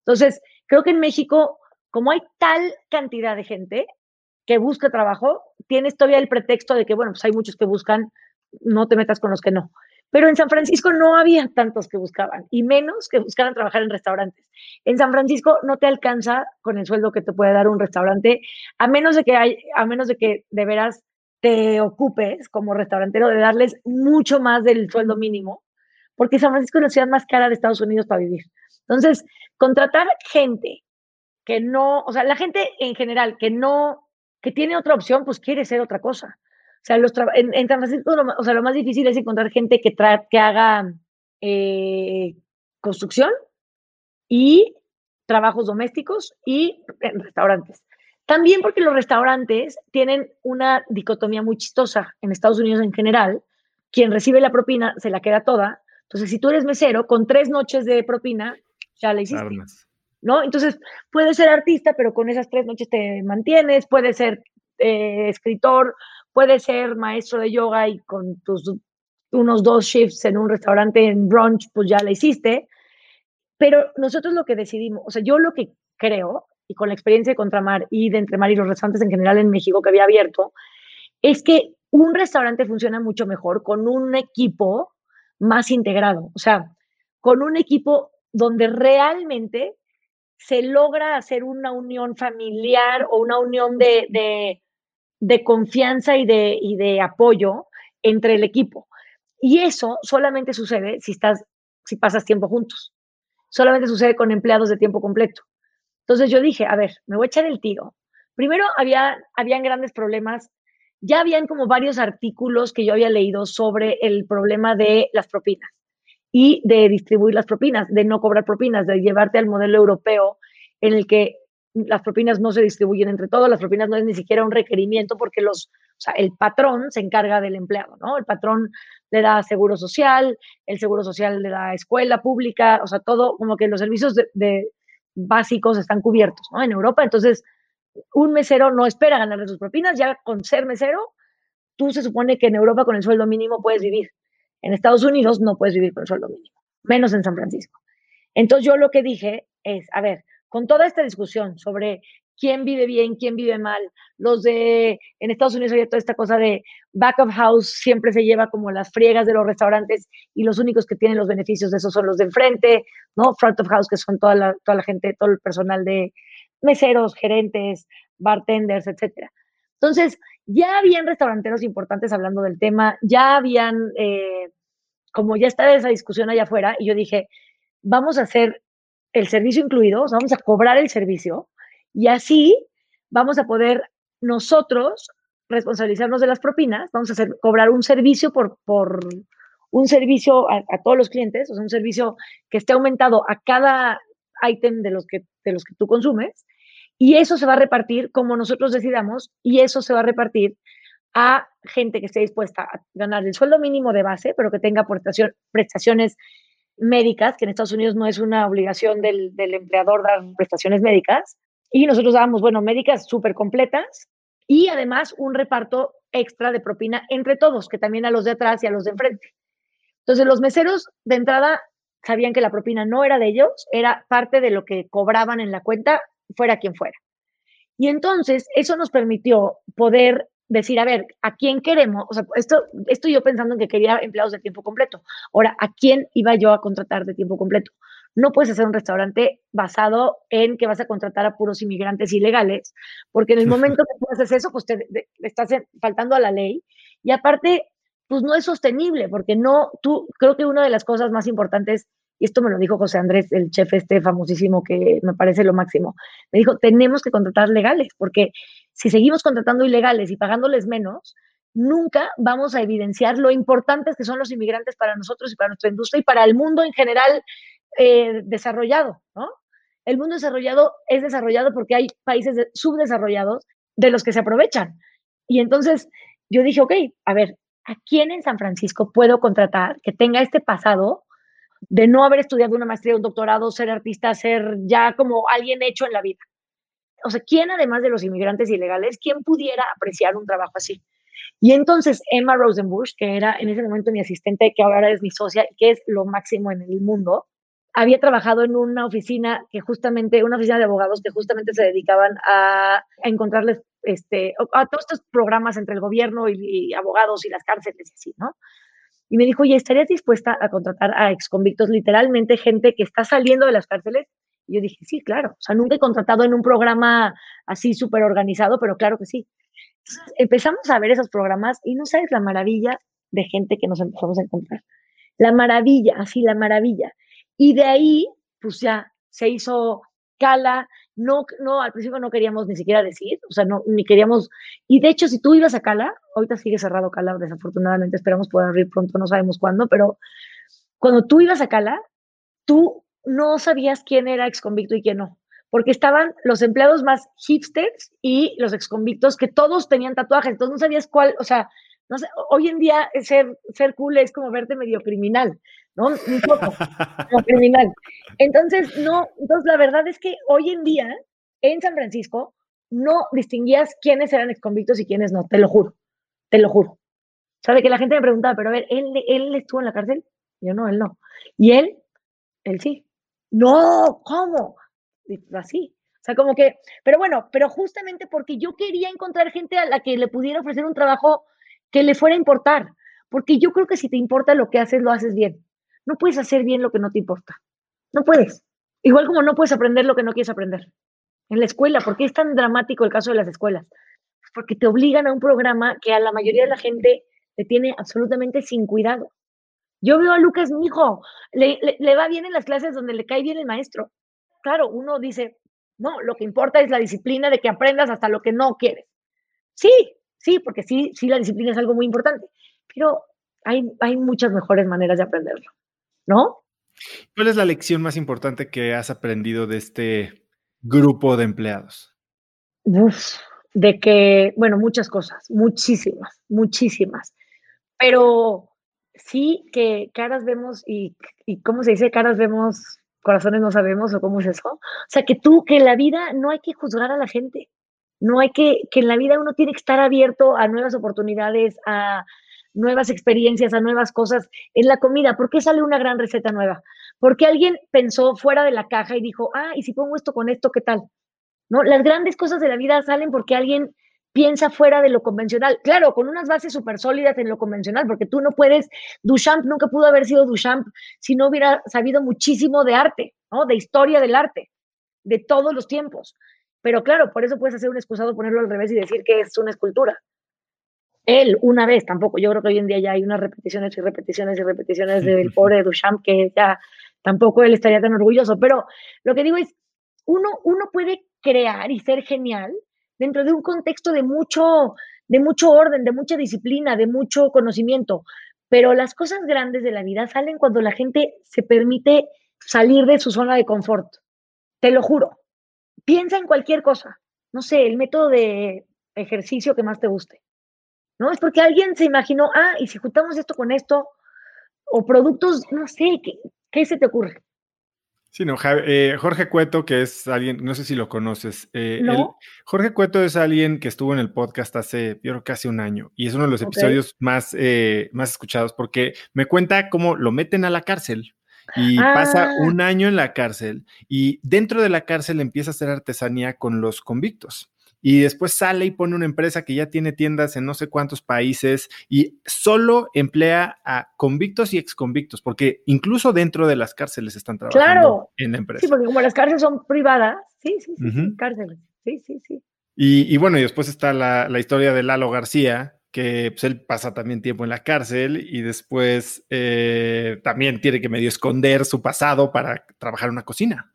Entonces, creo que en México, como hay tal cantidad de gente que busca trabajo, tienes todavía el pretexto de que, bueno, pues hay muchos que buscan no te metas con los que no. Pero en San Francisco no había tantos que buscaban, y menos que buscaran trabajar en restaurantes. En San Francisco no te alcanza con el sueldo que te puede dar un restaurante, a menos de que, hay, a menos de, que de veras te ocupes como restaurantero de darles mucho más del sueldo mínimo, porque San Francisco es la ciudad más cara de Estados Unidos para vivir. Entonces, contratar gente que no, o sea, la gente en general que no, que tiene otra opción, pues quiere ser otra cosa. O sea, los en, en, San Francisco, lo, o sea, lo más difícil es encontrar gente que, que haga eh, construcción y trabajos domésticos y restaurantes. También porque los restaurantes tienen una dicotomía muy chistosa en Estados Unidos en general. Quien recibe la propina se la queda toda. Entonces, si tú eres mesero, con tres noches de propina, ya la hiciste. ¿No? Entonces, puedes ser artista, pero con esas tres noches te mantienes, puedes ser eh, escritor, Puede ser maestro de yoga y con tus unos dos shifts en un restaurante en brunch, pues ya la hiciste. Pero nosotros lo que decidimos, o sea, yo lo que creo, y con la experiencia de Contramar y de Entremar y los restaurantes en general en México que había abierto, es que un restaurante funciona mucho mejor con un equipo más integrado, o sea, con un equipo donde realmente se logra hacer una unión familiar o una unión de confianza y de, y de apoyo entre el equipo. Y eso solamente sucede si, estás, si pasas tiempo juntos. Solamente sucede con empleados de tiempo completo. Entonces yo dije, a ver, me voy a echar el tiro. Primero había, habían grandes problemas. Ya habían como varios artículos que yo había leído sobre el problema de las propinas y de distribuir las propinas, de no cobrar propinas, de llevarte al modelo europeo en el que las propinas no se distribuyen entre todos, las propinas no es ni siquiera un requerimiento porque los, el patrón se encarga del empleado, ¿no? El patrón le da seguro social, el seguro social le da escuela pública, o sea, todo como que los servicios de, básicos están cubiertos, ¿no? En Europa, entonces, un mesero no espera ganarle sus propinas, ya con ser mesero, tú se supone que en Europa con el sueldo mínimo puedes vivir. En Estados Unidos no puedes vivir con el sueldo mínimo, menos en San Francisco. Entonces yo lo que dije es, a ver, con toda esta discusión sobre quién vive bien, quién vive mal, los de, en Estados Unidos había toda esta cosa de back of house siempre se lleva como las friegas de los restaurantes y los únicos que tienen los beneficios de eso son los de enfrente, ¿no? Front of house, que son toda la, toda la gente, todo el personal de meseros, gerentes, bartenders, etcétera. Entonces, ya habían restauranteros importantes hablando del tema, ya habían, eh, como ya estaba esa discusión allá afuera, y yo dije, vamos a hacer el servicio incluido, vamos a cobrar el servicio y así vamos a poder nosotros responsabilizarnos de las propinas, vamos a cobrar un servicio por, por un servicio a, todos los clientes, o sea, un servicio que esté aumentado a cada ítem de los que, de los que tú consumes, y eso se va a repartir como nosotros decidamos, y eso se va a repartir a gente que esté dispuesta a ganar el sueldo mínimo de base, pero que tenga prestaciones médicas, que en Estados Unidos no es una obligación del, empleador dar prestaciones médicas. Y nosotros dábamos, bueno, médicas súper completas y además un reparto extra de propina entre todos, que también a los de atrás y a los de enfrente. Entonces, los meseros de entrada sabían que la propina no era de ellos, era parte de lo que cobraban en la cuenta, fuera quien fuera. Y entonces eso nos permitió poder decir, a ver, ¿a quién queremos? O sea, esto, esto yo pensando en que quería empleados de tiempo completo. Ahora, ¿a quién iba yo a contratar de tiempo completo? No puedes hacer un restaurante basado en que vas a contratar a puros inmigrantes ilegales, porque en el momento que tú haces eso, pues te, estás faltando a la ley. Y aparte, pues no es sostenible, porque no, tú, creo que una de las cosas más importantes, y esto me lo dijo José Andrés, el chef este famosísimo que me parece lo máximo, me dijo, tenemos que contratar legales, porque si seguimos contratando ilegales y pagándoles menos, nunca vamos a evidenciar lo importantes que son los inmigrantes para nosotros y para nuestra industria y para el mundo en general eh, desarrollado, ¿no? El mundo desarrollado es desarrollado porque hay países subdesarrollados de los que se aprovechan. Y entonces yo dije, ok, a ver, ¿a quién en San Francisco puedo contratar que tenga este pasado de no haber estudiado una maestría, un doctorado, ser artista, ser ya como alguien hecho en la vida? O sea, ¿quién además de los inmigrantes ilegales, quién pudiera apreciar un trabajo así? Y entonces Emma Rosenbusch, que era en ese momento mi asistente, que ahora es mi socia, que es lo máximo en el mundo, había trabajado en una oficina que justamente, una oficina de abogados que justamente se dedicaban a, a encontrarles este, a todos estos programas entre el gobierno y, abogados y las cárceles y así, ¿no? Y me dijo, oye, ¿estarías dispuesta a contratar a exconvictos, literalmente gente que está saliendo de las cárceles? Y yo dije, sí, claro. O sea, nunca he contratado en un programa así súper organizado, pero claro que sí. Entonces, empezamos a ver esos programas y no sabes la maravilla de gente que nos empezamos a encontrar. La maravilla, así, la maravilla. Y de ahí, pues ya se hizo Cala, no, no, al principio no queríamos ni siquiera decir, o sea, no, ni queríamos, y de hecho, si tú ibas a Cala, ahorita sigue cerrado Cala, desafortunadamente, esperamos poder abrir pronto, no sabemos cuándo, pero cuando tú ibas a Cala, tú no sabías quién era ex convicto y quién no, porque estaban los empleados más hipsters y los ex convictos que todos tenían tatuajes, entonces no sabías cuál, o sea, no sé, hoy en día ser, ser cool es como verte medio criminal, ¿no? Un poco, como criminal. Entonces, no, entonces la verdad es que hoy en día, en San Francisco, no distinguías quiénes eran exconvictos y quiénes no, te lo juro, te lo juro. ¿Sabe? Que la gente me preguntaba, pero a ver, ¿él, él estuvo en la cárcel? Yo no, él no. ¿Y él? Él sí. No, ¿cómo? Así. O sea, como que, pero bueno, pero justamente porque yo quería encontrar gente a la que le pudiera ofrecer un trabajo que le fuera a importar, porque yo creo que si te importa lo que haces, lo haces bien. No puedes hacer bien lo que no te importa. No puedes. Igual como no puedes aprender lo que no quieres aprender. En la escuela, ¿por qué es tan dramático el caso de las escuelas? Porque te obligan a un programa que a la mayoría de la gente le tiene absolutamente sin cuidado. Yo veo a Lucas, mi hijo, le, le va bien en las clases donde le cae bien el maestro. Claro, uno dice, no, lo que importa es la disciplina de que aprendas hasta lo que no quieres. Sí, Sí, porque sí, sí, la disciplina es algo muy importante, pero hay, hay muchas mejores maneras de aprenderlo, ¿no? ¿Cuál es la lección más importante que has aprendido de este grupo de empleados? Uf, de que, bueno, muchas cosas, muchísimas, muchísimas, pero sí que caras vemos y, y ¿cómo se dice? Caras vemos, corazones no sabemos o cómo es eso. O sea, que tú, que en la vida no hay que juzgar a la gente. No hay que, que en la vida uno tiene que estar abierto a nuevas oportunidades, a nuevas experiencias, a nuevas cosas. En la comida, ¿por qué sale una gran receta nueva? Porque alguien pensó fuera de la caja y dijo, ah, y si pongo esto con esto, ¿qué tal? ¿No? Las grandes cosas de la vida salen porque alguien piensa fuera de lo convencional. Claro, con unas bases súper sólidas en lo convencional, porque tú no puedes, Duchamp nunca pudo haber sido Duchamp si no hubiera sabido muchísimo de arte, ¿no? De historia del arte, de todos los tiempos. Pero claro, por eso puedes hacer un excusado, ponerlo al revés y decir que es una escultura. Él, una vez, tampoco. Yo creo que hoy en día ya hay unas repeticiones y repeticiones y repeticiones del pobre Duchamp que ya tampoco él estaría tan orgulloso. Pero lo que digo es, uno, uno puede crear y ser genial dentro de un contexto de mucho, de mucho orden, de mucha disciplina, de mucho conocimiento. Pero las cosas grandes de la vida salen cuando la gente se permite salir de su zona de confort. Te lo juro piensa en cualquier cosa. No sé, el método de ejercicio que más te guste. ¿No? Es porque alguien se imaginó, ah, y si juntamos esto con esto, o productos, no sé, ¿qué, qué se te ocurre? Sí, no, eh, Jorge Cueto, que es alguien, no sé si lo conoces. Eh, Jorge Cueto es alguien que estuvo en el podcast hace, yo creo que hace un año, y es uno de los episodios más, eh, más escuchados porque me cuenta cómo lo meten a la cárcel y pasa Ah. un año en la cárcel y dentro de la cárcel empieza a hacer artesanía con los convictos. Y después sale y pone una empresa que ya tiene tiendas en no sé cuántos países y solo emplea a convictos y exconvictos, porque incluso dentro de las cárceles están trabajando Claro. en la empresa. Sí, porque como las cárceles son privadas, sí, sí, sí, cárceles. Sí, sí, sí. Y, y bueno, y después está la, la historia de Lalo García, que pues, él pasa también tiempo en la cárcel y después eh, también tiene que medio esconder su pasado para trabajar en una cocina.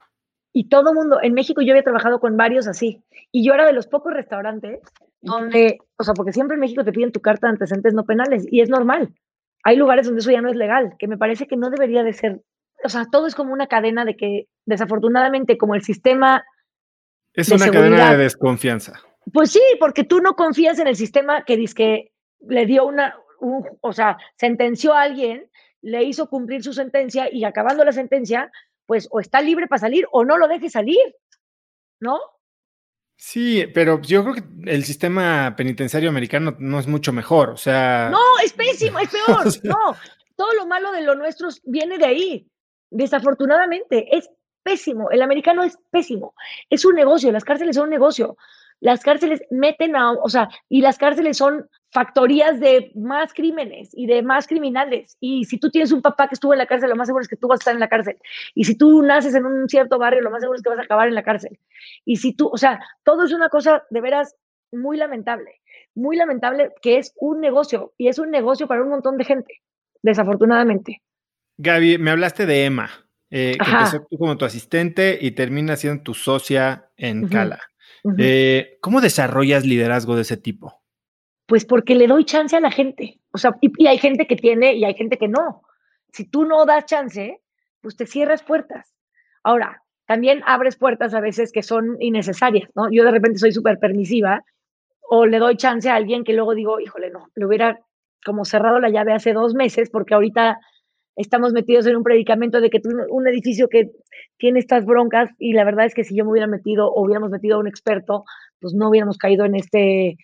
Y todo mundo, en México yo había trabajado con varios así. Y yo era de los pocos restaurantes donde, o sea, porque siempre en México te piden tu carta de antecedentes no penales y es normal. Hay lugares donde eso ya no es legal, que me parece que no debería de ser. O sea, todo es como una cadena de que desafortunadamente como el sistema, Es De una cadena de desconfianza. pues sí, porque tú no confías en el sistema que dice que le dio una, un- o sea, sentenció a alguien, le hizo cumplir su sentencia y acabando la sentencia, pues o está libre para salir o no lo deje salir, ¿no? Sí, pero yo creo que el sistema penitenciario americano no es mucho mejor. O sea, No, es pésimo, es peor. O sea- No, todo lo malo de lo nuestro viene de ahí. Desafortunadamente, es pésimo. El americano es pésimo. Es un negocio, las cárceles son un negocio. Las cárceles meten a, o sea, y las cárceles son factorías de más crímenes y de más criminales. Y si tú tienes un papá que estuvo en la cárcel, lo más seguro es que tú vas a estar en la cárcel. Y si tú naces en un cierto barrio, lo más seguro es que vas a acabar en la cárcel. Y si tú, o sea, todo es una cosa de veras muy lamentable, muy lamentable que es un negocio y es un negocio para un montón de gente, desafortunadamente. Gaby, me hablaste de Emma, eh, que empezó tú como tu asistente y termina siendo tu socia en. Cala. Eh, ¿Cómo desarrollas liderazgo de ese tipo? Pues porque le doy chance a la gente. O sea, y, hay gente que tiene y hay gente que no. Si tú no das chance, pues te cierras puertas. Ahora, también abres puertas a veces que son innecesarias, ¿no? Yo de repente soy súper permisiva o le doy chance a alguien que luego digo, híjole, no, le hubiera como cerrado la llave hace dos meses porque ahorita estamos metidos en un predicamento de que tú- un edificio que tiene estas broncas y la verdad es que si yo me hubiera metido o hubiéramos metido a un experto, pues no hubiéramos caído en este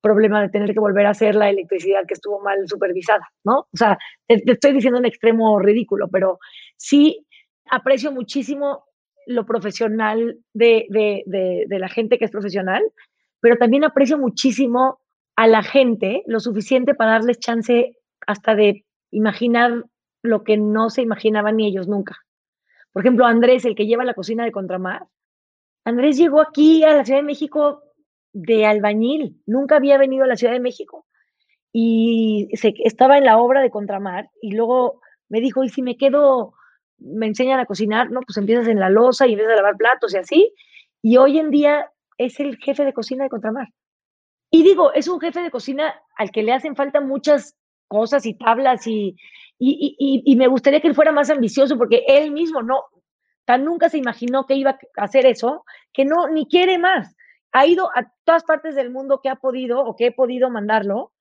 problema de tener que volver a hacer la electricidad que estuvo mal supervisada, ¿no? O sea, te, te estoy diciendo un extremo ridículo, pero sí aprecio muchísimo lo profesional de, de, de, de la gente que es profesional, pero también aprecio muchísimo a la gente lo suficiente para darles chance hasta de imaginar lo que no se imaginaban ni ellos nunca. Por ejemplo, Andrés, el que lleva la cocina de Contramar, Andrés llegó aquí a la Ciudad de México de albañil, nunca había venido a la Ciudad de México y se, estaba en la obra de Contramar y luego me dijo, ¿y si me quedo, me enseñan a cocinar? No, pues empiezas en la losa y empiezas a lavar platos y así. Y hoy en día es el jefe de cocina de Contramar. Y digo, es un jefe de cocina al que le hacen falta muchas cosas y tablas y, y, y, y me gustaría que él fuera más ambicioso porque él mismo no, tan nunca se imaginó que iba a hacer eso, que no, ni quiere más. Ha ido a todas partes del mundo que ha podido o que he podido mandarlo,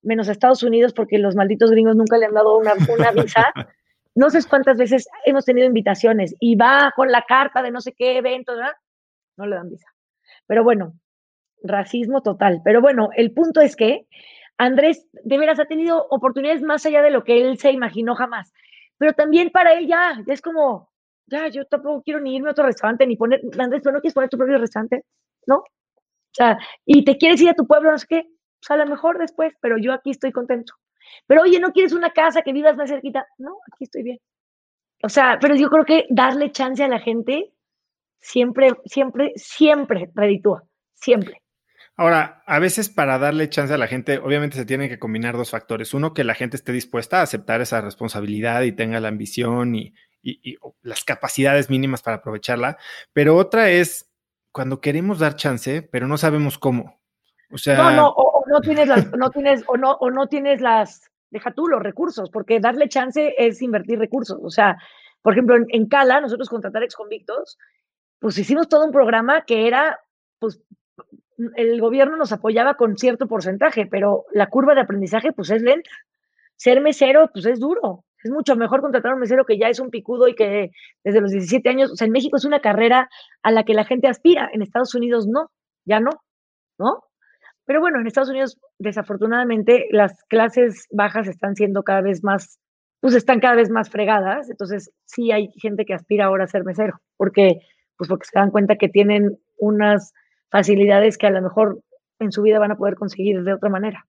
menos a Estados Unidos porque los malditos gringos nunca le han dado una, una visa. No sé cuántas veces hemos tenido invitaciones y va con la carta de no sé qué evento, ¿verdad? No le dan visa. Pero bueno, racismo total. Pero bueno, el punto es que Andrés de veras ha tenido oportunidades más allá de lo que él se imaginó jamás. Pero también para él ya, ya es como, ya, yo tampoco quiero ni irme a otro restaurante, ni poner, Andrés, pero no quieres poner tu propio restaurante, ¿no? O sea, y te quieres ir a tu pueblo, no sé qué, pues a lo mejor después, pero yo aquí estoy contento. Pero oye, ¿no quieres una casa que vivas más cerquita? No, aquí estoy bien. O sea, pero yo creo que darle chance a la gente siempre, siempre, siempre reditúa, siempre. Ahora, a veces para darle chance a la gente, obviamente se tienen que combinar dos factores. Uno, que la gente esté dispuesta a aceptar esa responsabilidad y tenga la ambición y, y, y las capacidades mínimas para aprovecharla. Pero otra es cuando queremos dar chance, pero no sabemos cómo. O sea, no, no, o, o no tienes las, no tienes, o no, o no tienes las, deja tú los recursos, porque darle chance es invertir recursos. O sea, por ejemplo, en, en Cala, nosotros contratar exconvictos, pues hicimos todo un programa que era, pues, el gobierno nos apoyaba con cierto porcentaje, pero la curva de aprendizaje, pues, es lenta. Ser mesero, pues, es duro. Es mucho mejor contratar a un mesero que ya es un picudo y que desde los 17 años, o sea, en México es una carrera a la que la gente aspira, en Estados Unidos no, ya no, ¿no? Pero bueno, en Estados Unidos, desafortunadamente, las clases bajas están siendo cada vez más pues están cada vez más fregadas. Entonces, sí hay gente que aspira ahora a ser mesero, porque, pues porque se dan cuenta que tienen unas facilidades que a lo mejor en su vida van a poder conseguir de otra manera.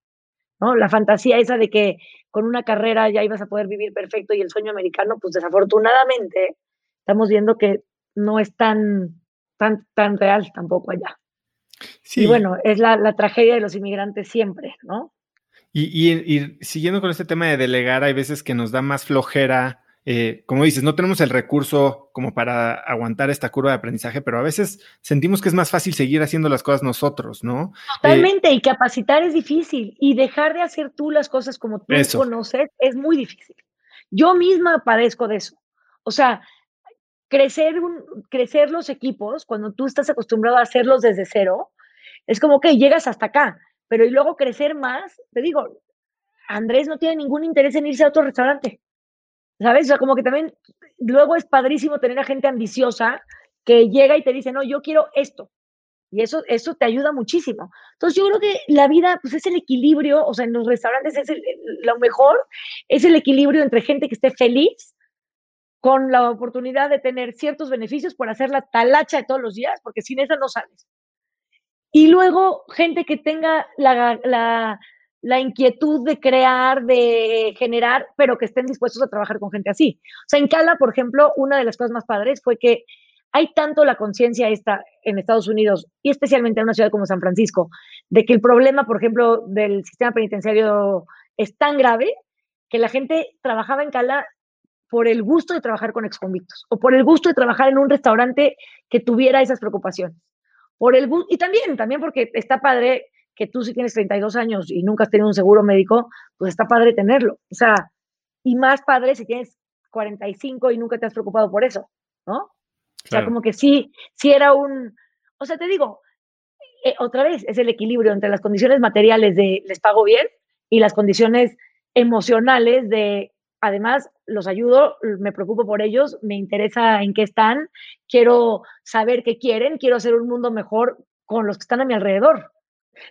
¿No? La fantasía esa de que con una carrera ya ibas a poder vivir perfecto y el sueño americano, pues desafortunadamente estamos viendo que no es tan, tan, tan real tampoco allá. Sí. Y bueno, es la, la tragedia de los inmigrantes siempre, ¿no? Y, y, siguiendo con este tema de delegar, hay veces que nos da más flojera. Eh, como dices, no tenemos el recurso como para aguantar esta curva de aprendizaje, pero a veces sentimos que es más fácil seguir haciendo las cosas nosotros, ¿no? Totalmente, y capacitar es difícil, y dejar de hacer tú las cosas como tú conoces es muy difícil. Yo misma padezco de eso. O sea, crecer, un, crecer los equipos, cuando tú estás acostumbrado a hacerlos desde cero, es como que llegas hasta acá, pero y luego crecer más, te digo, Andrés no tiene ningún interés en irse a otro restaurante, ¿sabes? O sea, como que también luego es padrísimo tener a gente ambiciosa que llega y te dice, no, yo quiero esto. Y eso, eso te ayuda muchísimo. Entonces yo creo que la vida, pues es el equilibrio, o sea, en los restaurantes es lo mejor, es el equilibrio entre gente que esté feliz con la oportunidad de tener ciertos beneficios por hacer la talacha de todos los días, porque sin esa no sales. Y luego gente que tenga la, la, inquietud de crear, de generar, pero que estén dispuestos a trabajar con gente así. O sea, en Cala, por ejemplo, una de las cosas más padres fue que hay tanto la conciencia esta en Estados Unidos y especialmente en una ciudad como San Francisco, de que el problema, por ejemplo, del sistema penitenciario es tan grave que la gente trabajaba en Cala por el gusto de trabajar con exconvictos o por el gusto de trabajar en un restaurante que tuviera esas preocupaciones. Por el y también, también porque está padre que tú si tienes 32 años y nunca has tenido un seguro médico, pues está padre tenerlo. O sea, y más padre si tienes 45 y nunca te has preocupado por eso, ¿no? O sea, como que sí, sí era un, o sea, te digo, eh, otra vez, es el equilibrio entre las condiciones materiales de les pago bien y las condiciones emocionales de además los ayudo, me preocupo por ellos, me interesa en qué están, quiero saber qué quieren, quiero hacer un mundo mejor con los que están a mi alrededor.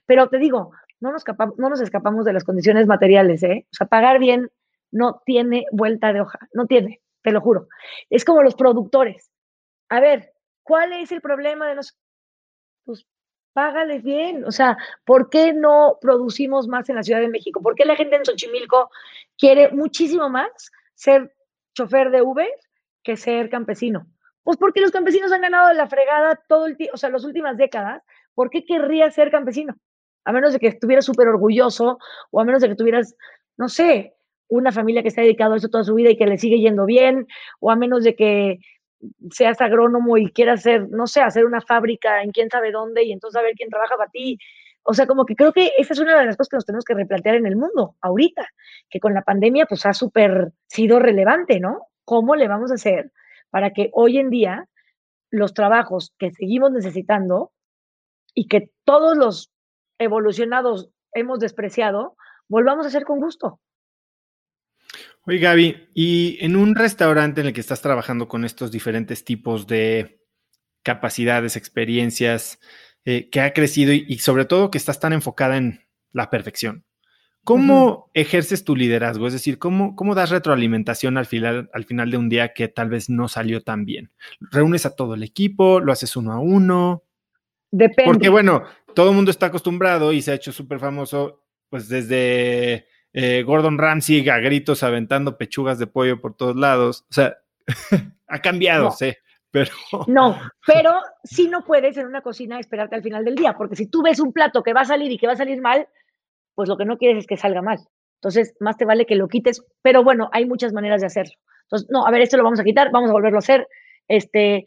Pero te digo, no nos, no nos escapamos de las condiciones materiales, ¿eh? O sea, pagar bien no tiene vuelta de hoja, no tiene, te lo juro. Es como los productores. A ver, ¿cuál es el problema de los... Pues págales bien. O sea, ¿por qué no producimos más en la Ciudad de México? ¿Por qué la gente en Xochimilco quiere muchísimo más ser chofer de Uber que ser campesino? Pues porque los campesinos han ganado de la fregada todo el tiempo, o sea, las últimas décadas. ¿Por qué querría ser campesino? A menos de que estuvieras súper orgulloso o a menos de que tuvieras, no sé, una familia que está dedicado a eso toda su vida y que le sigue yendo bien, o a menos de que seas agrónomo y quieras hacer, no sé, hacer una fábrica en quién sabe dónde y entonces a ver quién trabaja para ti. O sea, como que creo que esa es una de las cosas que nos tenemos que replantear en el mundo ahorita, que con la pandemia pues ha súper sido relevante, ¿no? ¿Cómo le vamos a hacer para que hoy en día los trabajos que seguimos necesitando y que todos los evolucionados hemos despreciado, volvamos a hacer con gusto? Oye, Gaby, y en un restaurante en el que estás trabajando con estos diferentes tipos de capacidades, experiencias, eh, que ha crecido y, sobre todo que estás tan enfocada en la perfección, ¿cómo ejerces tu liderazgo? Es decir, ¿cómo, ¿cómo das retroalimentación al final, al final de un día que tal vez no salió tan bien? ¿Reúnes a todo el equipo? ¿Lo haces uno a uno? Depende. Porque bueno, todo el mundo está acostumbrado y se ha hecho súper famoso, pues desde eh, Gordon Ramsay a gritos aventando pechugas de pollo por todos lados. O sea, ha cambiado, sí. Pero... No, pero sí no puedes en una cocina esperarte al final del día, porque si tú ves un plato que va a salir y que va a salir mal, pues lo que no quieres es que salga mal. Entonces, más te vale que lo quites, pero bueno, hay muchas maneras de hacerlo. Entonces, no, a ver, esto lo vamos a quitar, vamos a volverlo a hacer, este,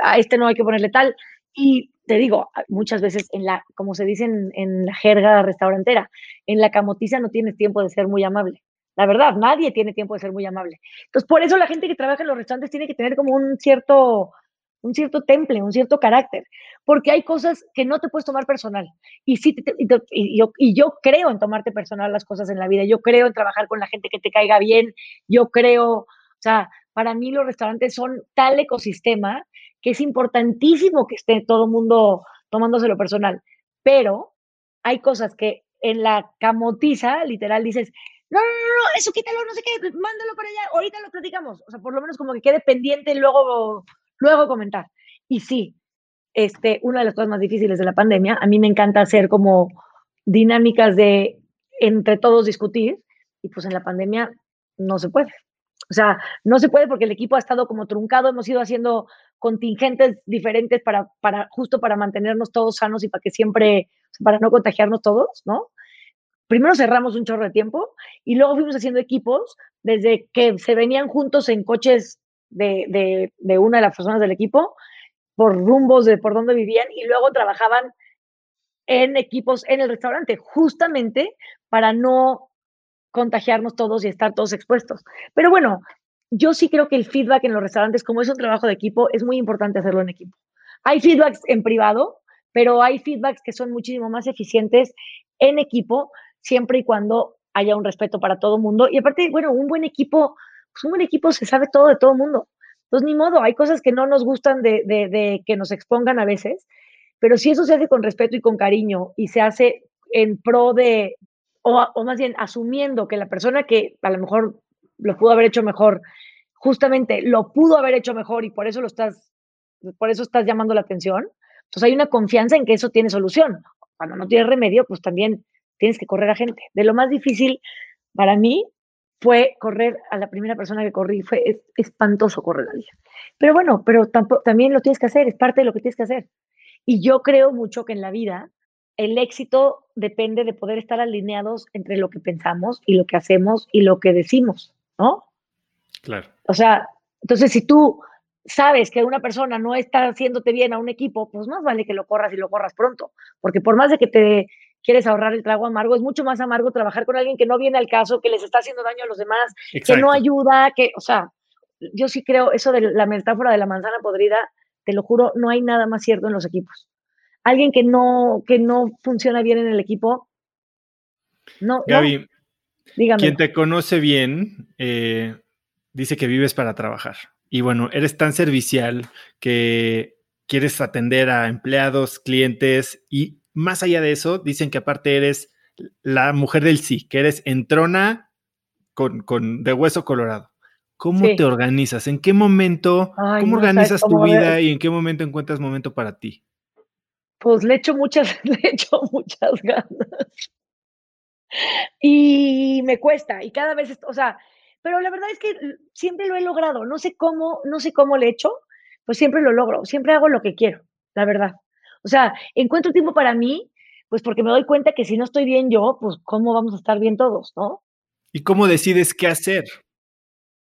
a este no hay que ponerle tal. Y te digo, muchas veces en la, como se dice en, la jerga restaurantera, en la camotiza no tienes tiempo de ser muy amable. La verdad, nadie tiene tiempo de ser muy amable. Entonces, por eso la gente que trabaja en los restaurantes tiene que tener como un cierto, un cierto temple, un cierto carácter, porque hay cosas que no te puedes tomar personal. Y, sí y, yo, y yo creo en tomarte personal las cosas en la vida, yo creo en trabajar con la gente que te caiga bien, yo creo, o sea, para mí los restaurantes son tal ecosistema que es importantísimo que esté todo el mundo tomándose personal, pero hay cosas que en la camotiza, literal, dices, no, no, no, eso quítalo, no sé qué, mándalo para allá, ahorita lo platicamos. O sea, por lo menos como que quede pendiente y luego, luego comentar. Y sí, este, una de las cosas más difíciles de la pandemia, a mí me encanta hacer como dinámicas de entre todos discutir, y pues en la pandemia no se puede. O sea, no se puede porque el equipo ha estado como truncado, hemos ido haciendo contingentes diferentes para, para justo para mantenernos todos sanos y para que siempre, para no contagiarnos todos, ¿no? Primero cerramos un chorro de tiempo y luego fuimos haciendo equipos desde que se venían juntos en coches de, de, una de las personas del equipo por rumbos de por dónde vivían y luego trabajaban en equipos en el restaurante, justamente para no contagiarnos todos y estar todos expuestos. Pero bueno, yo sí creo que el feedback en los restaurantes, como es un trabajo de equipo, es muy importante hacerlo en equipo. Hay feedbacks en privado, pero hay feedbacks que son muchísimo más eficientes en equipo, siempre y cuando haya un respeto para todo mundo. Y aparte, bueno, un buen equipo, pues un buen equipo se sabe todo de todo mundo. Entonces, ni modo, hay cosas que no nos gustan de que nos expongan a veces, pero si eso se hace con respeto y con cariño y se hace en pro de, o, más bien asumiendo que la persona que a lo mejor lo pudo haber hecho mejor, justamente lo pudo haber hecho mejor y por eso lo estás, por eso estás llamando la atención, pues hay una confianza en que eso tiene solución. Cuando no tiene remedio, pues también tienes que correr a gente. De lo más difícil para mí fue correr a la primera persona que corrí, fue espantoso correr la vida. Pero bueno, pero tampoco, también lo tienes que hacer, es parte de lo que tienes que hacer. Y yo creo mucho que en la vida el éxito depende de poder estar alineados entre lo que pensamos y lo que hacemos y lo que decimos, ¿no? Claro. O sea, entonces si tú sabes que una persona no está haciéndote bien a un equipo, pues más vale que lo corras y lo corras pronto, porque por más de que te quieres ahorrar el trago amargo, es mucho más amargo trabajar con alguien que no viene al caso, que les está haciendo daño a los demás, que no ayuda, que, o sea, yo sí creo eso de la metáfora de la manzana podrida, te lo juro, no hay nada más cierto en los equipos alguien que no, que no funciona bien en el equipo. No, Gaby, dígame. Quien te conoce bien eh, dice que vives para trabajar. Y bueno, eres tan servicial que quieres atender a empleados, clientes y más allá de eso, dicen que aparte eres la mujer del sí, que eres entrona con, con de hueso colorado. ¿Cómo te organizas? ¿En qué momento? ¿Cómo organizas tu vida y en qué momento encuentras momento para ti? Pues le echo muchas, le echo muchas ganas. Y me cuesta, y cada vez, o sea, pero la verdad es que siempre lo he logrado. No sé cómo, no sé cómo le echo, pues siempre lo logro. Siempre hago lo que quiero, la verdad. O sea, encuentro tiempo para mí, pues porque me doy cuenta que si no estoy bien yo, pues cómo vamos a estar bien todos, ¿no? ¿Y cómo decides qué hacer?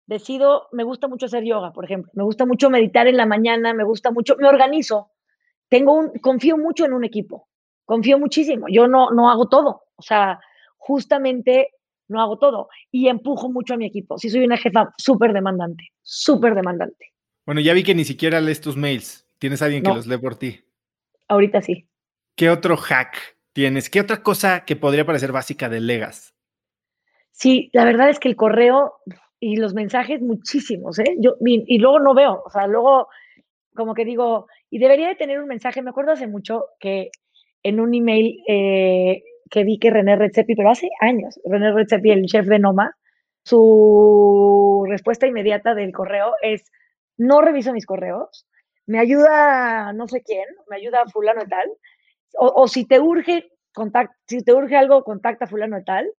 Decido, me gusta mucho hacer yoga, por ejemplo. Me gusta mucho meditar en la mañana, me gusta mucho, me organizo tengo un, confío mucho en un equipo, confío muchísimo. Yo no, no hago todo, o sea, justamente no hago todo y empujo mucho a mi equipo. Sí, soy una jefa súper demandante, súper demandante. Bueno, ya vi que ni siquiera lees tus mails. ¿Tienes alguien que los lee por ti? Ahorita sí. ¿Qué otro hack tienes? ¿Qué otra cosa que podría parecer básica de Legas? Sí, la verdad es que el correo y los mensajes muchísimos, ¿eh? Yo, y luego no veo, o sea, luego como que digo, y debería de tener un mensaje, me acuerdo hace mucho que en un email eh, que vi que René Redzepi, pero hace años, René Redzepi, el chef de Noma, su respuesta inmediata del correo es, no reviso mis correos, me ayuda no sé quién, me ayuda fulano y tal, o, si te urge, si te urge algo, contacta fulano y tal,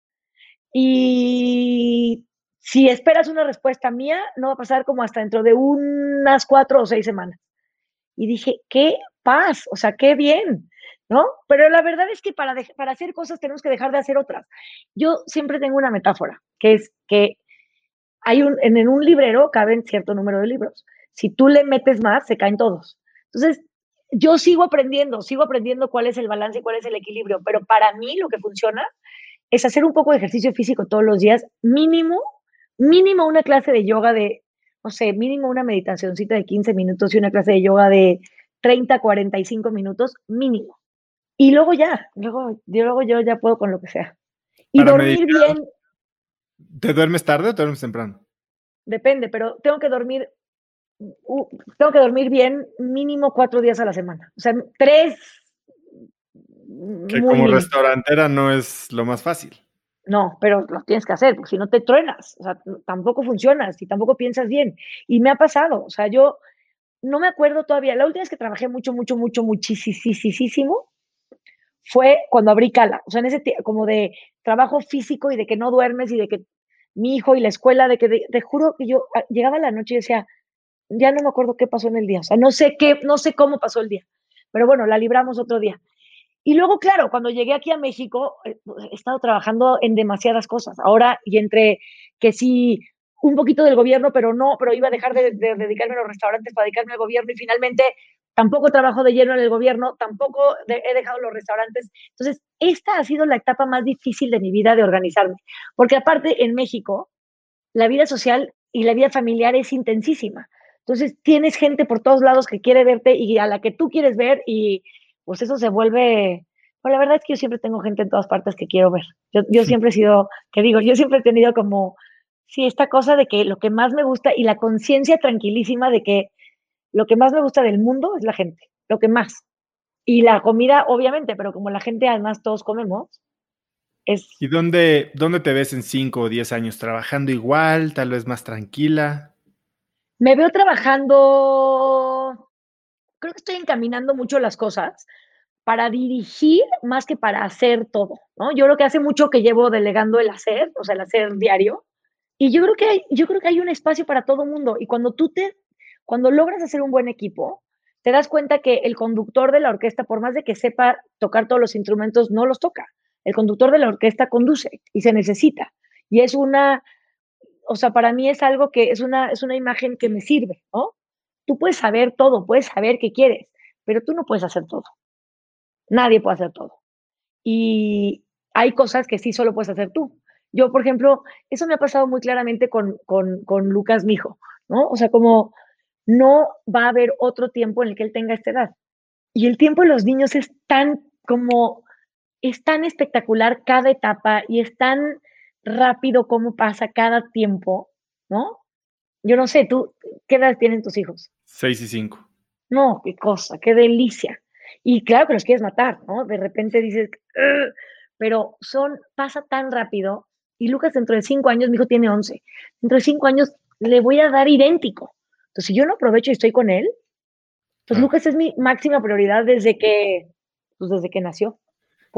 y si esperas una respuesta mía, no va a pasar como hasta dentro de unas cuatro o seis semanas y dije, qué paz, o sea, qué bien, ¿no? Pero la verdad es que para, para hacer cosas tenemos que dejar de hacer otras. Yo siempre tengo una metáfora, que es que hay un, en, un librero caben cierto número de libros. Si tú le metes más, se caen todos. Entonces, yo sigo aprendiendo, sigo aprendiendo cuál es el balance y cuál es el equilibrio, pero para mí lo que funciona es hacer un poco de ejercicio físico todos los días, mínimo, mínimo una clase de yoga de no sé, mínimo una meditacióncita de 15 minutos y una clase de yoga de 30, 45 minutos, mínimo. Y luego ya, luego, luego yo ya puedo con lo que sea. Y dormir bien. ¿Te duermes tarde o te duermes temprano? Depende, pero tengo que dormir, tengo que dormir bien mínimo cuatro días a la semana. O sea, tres. Que como restaurantera no es lo más fácil. No, pero lo tienes que hacer, porque si no te truenas, o sea, tampoco funcionas y tampoco piensas bien. Y me ha pasado, o sea, yo no me acuerdo todavía, la última vez que trabajé mucho, mucho, mucho, muchísimo, fue cuando abrí Cala, o sea, en ese como de trabajo físico y de que no duermes y de que mi hijo y la escuela, de que te juro que yo ah, llegaba la noche y decía, ya no me acuerdo qué pasó en el día, o sea, no sé qué, no sé cómo pasó el día, pero bueno, la libramos otro día. Y luego, claro, cuando llegué aquí a México, eh, pues, he estado trabajando en demasiadas cosas. Ahora, y entre que sí, un poquito del gobierno, pero no, pero iba a dejar de, dedicarme a los restaurantes para dedicarme al gobierno y finalmente tampoco trabajo de lleno en el gobierno, tampoco he dejado los restaurantes. Entonces, esta ha sido la etapa más difícil de mi vida de organizarme, porque aparte en México, la vida social y la vida familiar es intensísima. Entonces, tienes gente por todos lados que quiere verte y a la que tú quieres ver y pues eso se vuelve, pues la verdad es que yo siempre tengo gente en todas partes que quiero ver. Yo, yo siempre he sido, que digo, yo siempre he tenido como, sí, esta cosa de que lo que más me gusta y la conciencia tranquilísima de que lo que más me gusta del mundo es la gente, lo que más. Y la comida, obviamente, pero como la gente además todos comemos, es... ¿Y dónde, dónde te ves en 5 o 10 años? ¿Trabajando igual, tal vez más tranquila? Me veo trabajando creo que estoy encaminando mucho las cosas para dirigir más que para hacer todo, ¿no? Yo creo que hace mucho que llevo delegando el hacer, o sea, el hacer diario, y yo creo que hay, yo creo que hay un espacio para todo mundo, y cuando tú te, cuando logras hacer un buen equipo, te das cuenta que el conductor de la orquesta, por más de que sepa tocar todos los instrumentos, no los toca. El conductor de la orquesta conduce y se necesita. Y es una, o sea, para mí es algo que es una, es una imagen que me sirve, ¿no? Tú puedes saber todo, puedes saber qué quieres, pero tú no puedes hacer todo. Nadie puede hacer todo. Y hay cosas que sí solo puedes hacer tú. Yo, por ejemplo, eso me ha pasado muy claramente con, con, con Lucas, mi hijo, ¿no? O sea, como no va a haber otro tiempo en el que él tenga esta edad. Y el tiempo de los niños es tan como, es tan espectacular cada etapa y es tan rápido como pasa cada tiempo, ¿no? Yo no sé, tú, ¿qué edad tienen tus hijos? Seis y cinco. No, qué cosa, qué delicia. Y claro que los quieres matar, ¿no? De repente dices, pero son, pasa tan rápido. Y Lucas dentro de cinco años, mi hijo tiene once, dentro de cinco años le voy a dar idéntico. Entonces, si yo no aprovecho y estoy con él, pues Lucas es mi máxima prioridad desde que, pues desde que nació.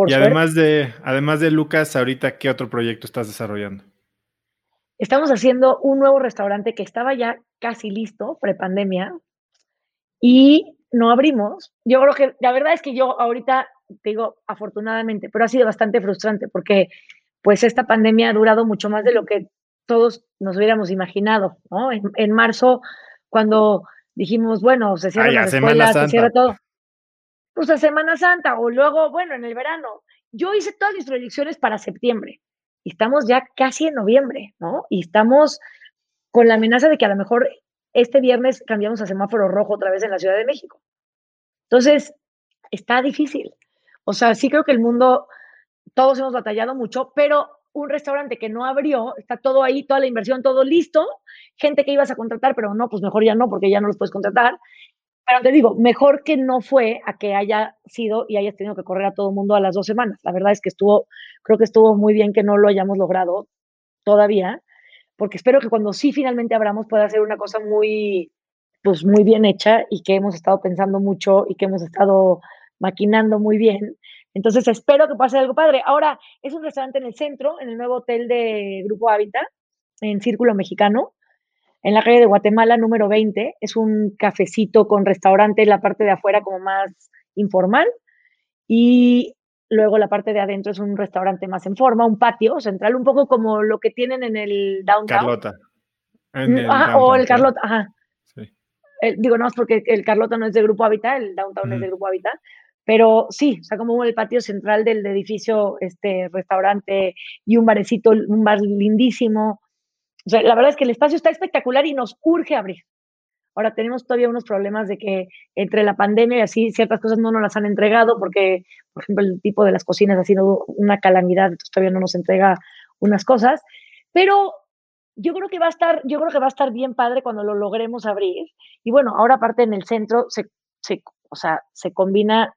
y además de, además de Lucas, ahorita, ¿qué otro proyecto estás desarrollando? Estamos haciendo un nuevo restaurante que estaba ya casi listo, prepandemia, y no abrimos. Yo creo que la verdad es que yo ahorita digo afortunadamente, pero ha sido bastante frustrante porque pues esta pandemia ha durado mucho más de lo que todos nos hubiéramos imaginado, ¿no? En, marzo, cuando dijimos, bueno, se cierra la escuela, se cierra todo. Pues a Semana Santa, o luego, bueno, en el verano. Yo hice todas mis proyecciones para septiembre estamos ya casi en noviembre, ¿no? Y estamos con la amenaza de que a lo mejor este viernes cambiamos a semáforo rojo otra vez en la Ciudad de México. Entonces, está difícil. O sea, sí creo que el mundo, todos hemos batallado mucho, pero un restaurante que no abrió, está todo ahí, toda la inversión, todo listo, gente que ibas a contratar, pero no, pues mejor ya no, porque ya no los puedes contratar. Pero te digo, mejor que no fue a que haya sido y hayas tenido que correr a todo el mundo a las dos semanas. La verdad es que estuvo, creo que estuvo muy bien que no lo hayamos logrado todavía, porque espero que cuando sí finalmente abramos pueda ser una cosa muy, pues muy bien hecha y que hemos estado pensando mucho y que hemos estado maquinando muy bien. Entonces espero que pueda ser algo padre. Ahora, es un restaurante en el centro, en el nuevo hotel de Grupo Hábitat, en Círculo Mexicano en la calle de Guatemala número 20. Es un cafecito con restaurante en la parte de afuera como más informal y luego la parte de adentro es un restaurante más en forma, un patio central, un poco como lo que tienen en el downtown. Carlota. Mm, o el Carlota, ajá. Sí. digo, no, es porque el Carlota no es de Grupo Habitat, el downtown es de Grupo Habitat, pero sí, o sea, como el patio central del edificio, este restaurante y un barecito, un bar lindísimo, o sea, la verdad es que el espacio está espectacular y nos urge abrir. Ahora tenemos todavía unos problemas de que entre la pandemia y así ciertas cosas no nos las han entregado porque, por ejemplo, el tipo de las cocinas ha sido una calamidad, entonces todavía no nos entrega unas cosas. Pero yo creo que va a estar, yo creo que va a estar bien padre cuando lo logremos abrir. Y bueno, ahora aparte en el centro se, se o sea, se combina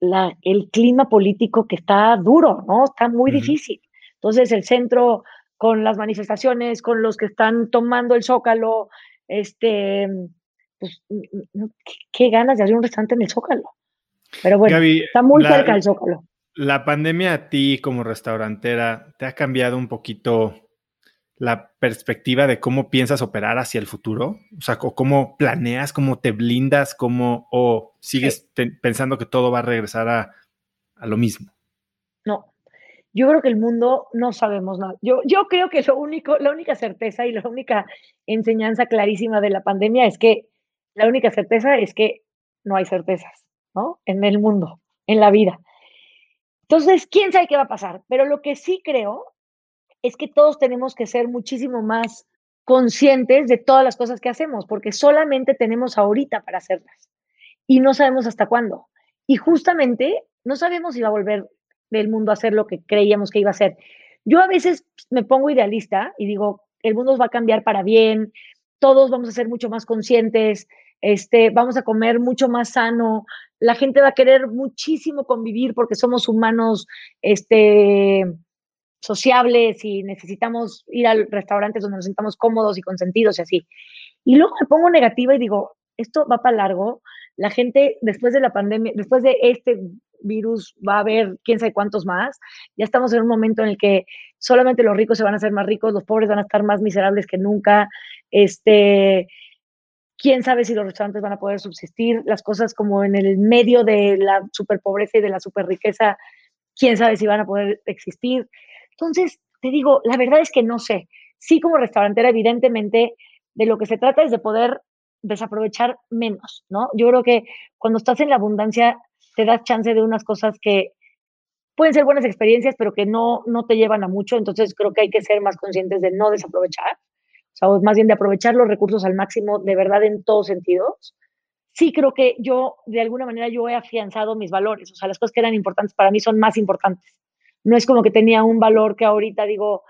la, el clima político que está duro, ¿no? Está muy difícil. Entonces el centro con las manifestaciones, con los que están tomando el zócalo, este, pues, qué ganas de abrir un restaurante en el zócalo. Pero bueno, está muy cerca el zócalo. La pandemia a ti como restaurantera, ¿te ha cambiado un poquito la perspectiva de cómo piensas operar hacia el futuro? O sea, cómo planeas, cómo te blindas, cómo, o sigues pensando que todo va a regresar a, lo mismo. No, yo creo que el mundo no sabemos nada. Yo, yo creo que lo único, la única certeza y la única enseñanza clarísima de la pandemia es que la única certeza es que no hay certezas, ¿no? En el mundo, en la vida. Entonces, quién sabe qué va a pasar, pero lo que sí creo es que todos tenemos que ser muchísimo más conscientes de todas las cosas que hacemos, porque solamente tenemos ahorita para hacerlas y no sabemos hasta cuándo. Y justamente no sabemos si va a volver del mundo a hacer lo que creíamos que iba a ser. Yo a veces me pongo idealista y digo, el mundo va a cambiar para bien, todos vamos a ser mucho más conscientes, este, vamos a comer mucho más sano, la gente va a querer muchísimo convivir porque somos humanos, este, sociables y necesitamos ir a restaurantes donde nos sintamos cómodos y consentidos y así. Y luego me pongo negativa y digo, esto va para largo, la gente después de la pandemia, después de este virus va a haber quién sabe cuántos más, ya estamos en un momento en el que solamente los ricos se van a hacer más ricos, los pobres van a estar más miserables que nunca, este, quién sabe si los restaurantes van a poder subsistir, las cosas como en el medio de la superpobreza y de la superriqueza, quién sabe si van a poder existir. Entonces, te digo, la verdad es que no sé. Sí, como restaurantera, evidentemente, de lo que se trata es de poder desaprovechar menos, ¿no? Yo creo que cuando estás en la abundancia, te das chance de unas cosas que pueden ser buenas experiencias, pero que no, no te llevan a mucho. Entonces, creo que hay que ser más conscientes de no desaprovechar, o sea, más bien de aprovechar los recursos al máximo, de verdad, en todos sentidos. Sí, creo que yo, de alguna manera, yo he afianzado mis valores, o sea, las cosas que eran importantes para mí son más importantes no es como que tenía un valor que ahorita digo,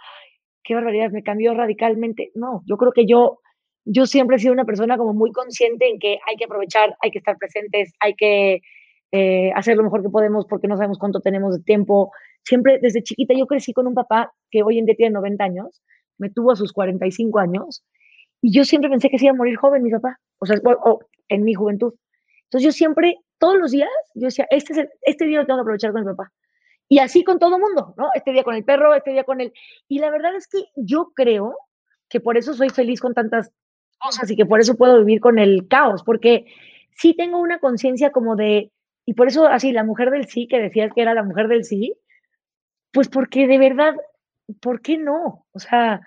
qué barbaridad, me cambió radicalmente. No, yo creo que yo, yo siempre he sido una persona como muy consciente en que hay que aprovechar, hay que estar presentes, hay que eh, hacer lo mejor que podemos porque no sabemos cuánto tenemos de tiempo. Siempre desde chiquita yo crecí con un papá que hoy en día tiene 90 años, me tuvo a sus 45 años y yo siempre pensé que se iba a morir joven mi papá, o sea, en mi juventud. Entonces yo siempre, todos los días, yo decía, este, es este día lo tengo que aprovechar con mi papá. Y así con todo mundo, ¿no? Este día con el perro, este día con él. Y la verdad es que yo creo que por eso soy feliz con tantas cosas y que por eso puedo vivir con el caos, porque sí tengo una conciencia como de, y por eso así, la mujer del sí, que decías que era la mujer del sí, pues porque de verdad, ¿por qué no? O sea,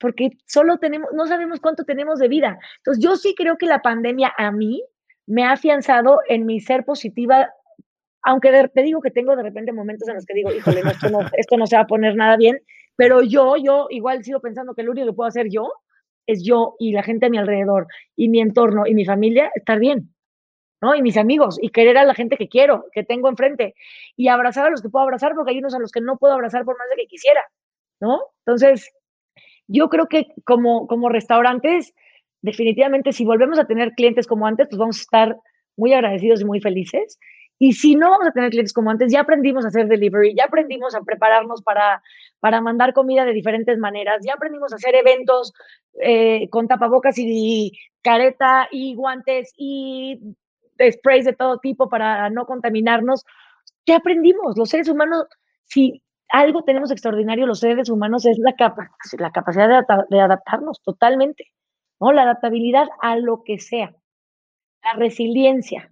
porque solo tenemos, no sabemos cuánto tenemos de vida. Entonces, yo sí creo que la pandemia a mí me ha afianzado en mi ser positiva aunque te digo que tengo de repente momentos en los que digo, híjole, esto, no, esto no se va a poner nada bien, pero yo, yo igual sigo pensando que lo único que puedo hacer yo es yo y la gente a mi alrededor y mi entorno y mi familia estar bien, ¿no? Y mis amigos y querer a la gente que quiero, que tengo enfrente y abrazar a los que puedo abrazar porque hay unos a los que no puedo abrazar por más de que quisiera, ¿no? Entonces, yo creo que como, como restaurantes, definitivamente si volvemos a tener clientes como antes, pues vamos a estar muy agradecidos y muy felices y si no vamos a tener clientes como antes, ya aprendimos a hacer delivery, ya aprendimos a prepararnos para, para mandar comida de diferentes maneras, ya aprendimos a hacer eventos eh, con tapabocas y, careta y guantes y sprays de todo tipo para no contaminarnos. Ya aprendimos, los seres humanos, si algo tenemos extraordinario los seres humanos es la, capa, la capacidad de, de adaptarnos totalmente, ¿no? La adaptabilidad a lo que sea, la resiliencia.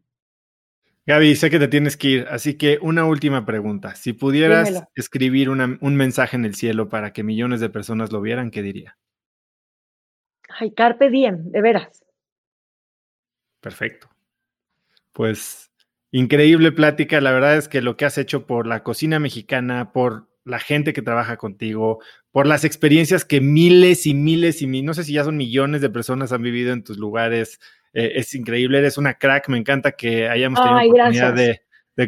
Gaby, sé que te tienes que ir, así que una última pregunta. Si pudieras escribir un mensaje en el cielo para que millones de personas lo vieran, ¿qué diría? Ay, carpe diem, de veras. Perfecto. Pues increíble plática. La verdad es que lo que has hecho por la cocina mexicana, por la gente que trabaja contigo, por las experiencias que miles y miles y no sé si ya son millones de personas han vivido en tus lugares, eh, es increíble, eres una crack, me encanta que hayamos tenido la oportunidad de,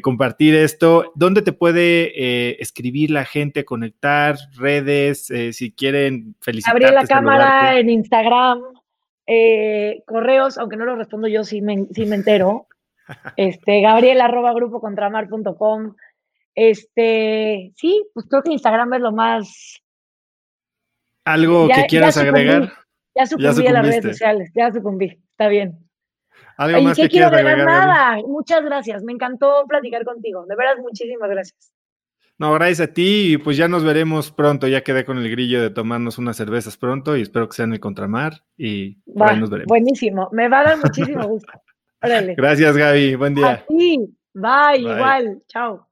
compartir esto. ¿Dónde te puede eh, escribir la gente, conectar, redes, eh, si quieren felicitarte? Abrir la cámara en Instagram, correos, aunque no lo respondo yo, sí me, me entero. Este, gabriel arroba grupo Este, sí, pues creo que Instagram es lo más. ¿Algo que quieras agregar? Ya sucumbí a las redes sociales, ya sucumbí, está bien. ¿Algo más que quiero agregar? Nada, muchas gracias, me encantó platicar contigo, de veras, muchísimas gracias. No, gracias a ti y pues ya nos veremos pronto. Ya quedé con el grillo de tomarnos unas cervezas pronto y espero que sea en el contramar y nos veremos. Buenísimo, me va a dar muchísimo gusto. Órale. Gracias Gaby, buen día. A ti, bye, igual, chao.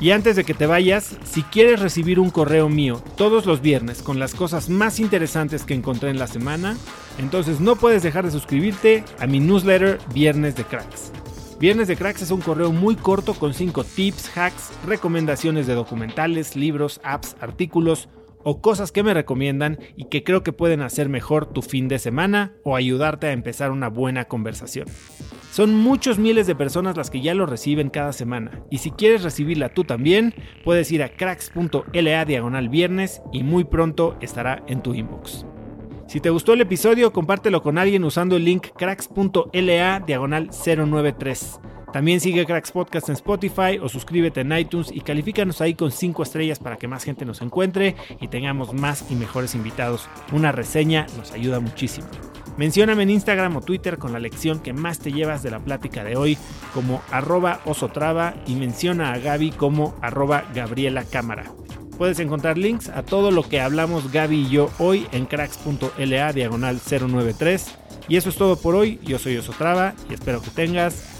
Y antes de que te vayas, si quieres recibir un correo mío todos los viernes con las cosas más interesantes que encontré en la semana, entonces no puedes dejar de suscribirte a mi newsletter Viernes de Cracks. Viernes de Cracks es un correo muy corto con 5 tips, hacks, recomendaciones de documentales, libros, apps, artículos o cosas que me recomiendan y que creo que pueden hacer mejor tu fin de semana o ayudarte a empezar una buena conversación. Son muchos miles de personas las que ya lo reciben cada semana y si quieres recibirla tú también, puedes ir a cracks.la diagonal viernes y muy pronto estará en tu inbox. Si te gustó el episodio, compártelo con alguien usando el link cracks.la diagonal 093. También sigue Cracks Podcast en Spotify o suscríbete en iTunes y califícanos ahí con 5 estrellas para que más gente nos encuentre y tengamos más y mejores invitados. Una reseña nos ayuda muchísimo. Mencióname en Instagram o Twitter con la lección que más te llevas de la plática de hoy como arroba osotrava y menciona a Gaby como arroba Gabriela Cámara. Puedes encontrar links a todo lo que hablamos Gaby y yo hoy en cracks.la diagonal 093. Y eso es todo por hoy. Yo soy Osotrava y espero que tengas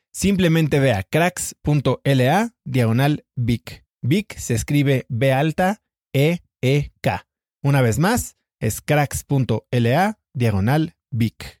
Simplemente ve a cracks.la diagonal Vic. Vic se escribe B alta E E K. Una vez más, es cracks.la diagonal Vic.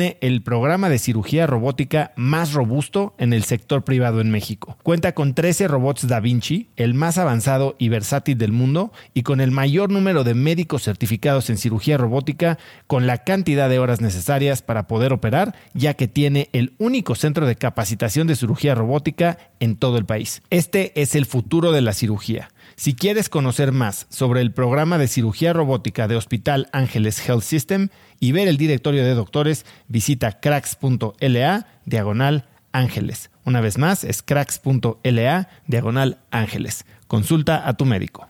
el programa de cirugía robótica más robusto en el sector privado en México. Cuenta con 13 robots Da Vinci, el más avanzado y versátil del mundo, y con el mayor número de médicos certificados en cirugía robótica, con la cantidad de horas necesarias para poder operar, ya que tiene el único centro de capacitación de cirugía robótica en todo el país. Este es el futuro de la cirugía. Si quieres conocer más sobre el programa de cirugía robótica de Hospital Ángeles Health System y ver el directorio de doctores, visita cracks.la diagonal ángeles. Una vez más, es cracks.la diagonal ángeles. Consulta a tu médico.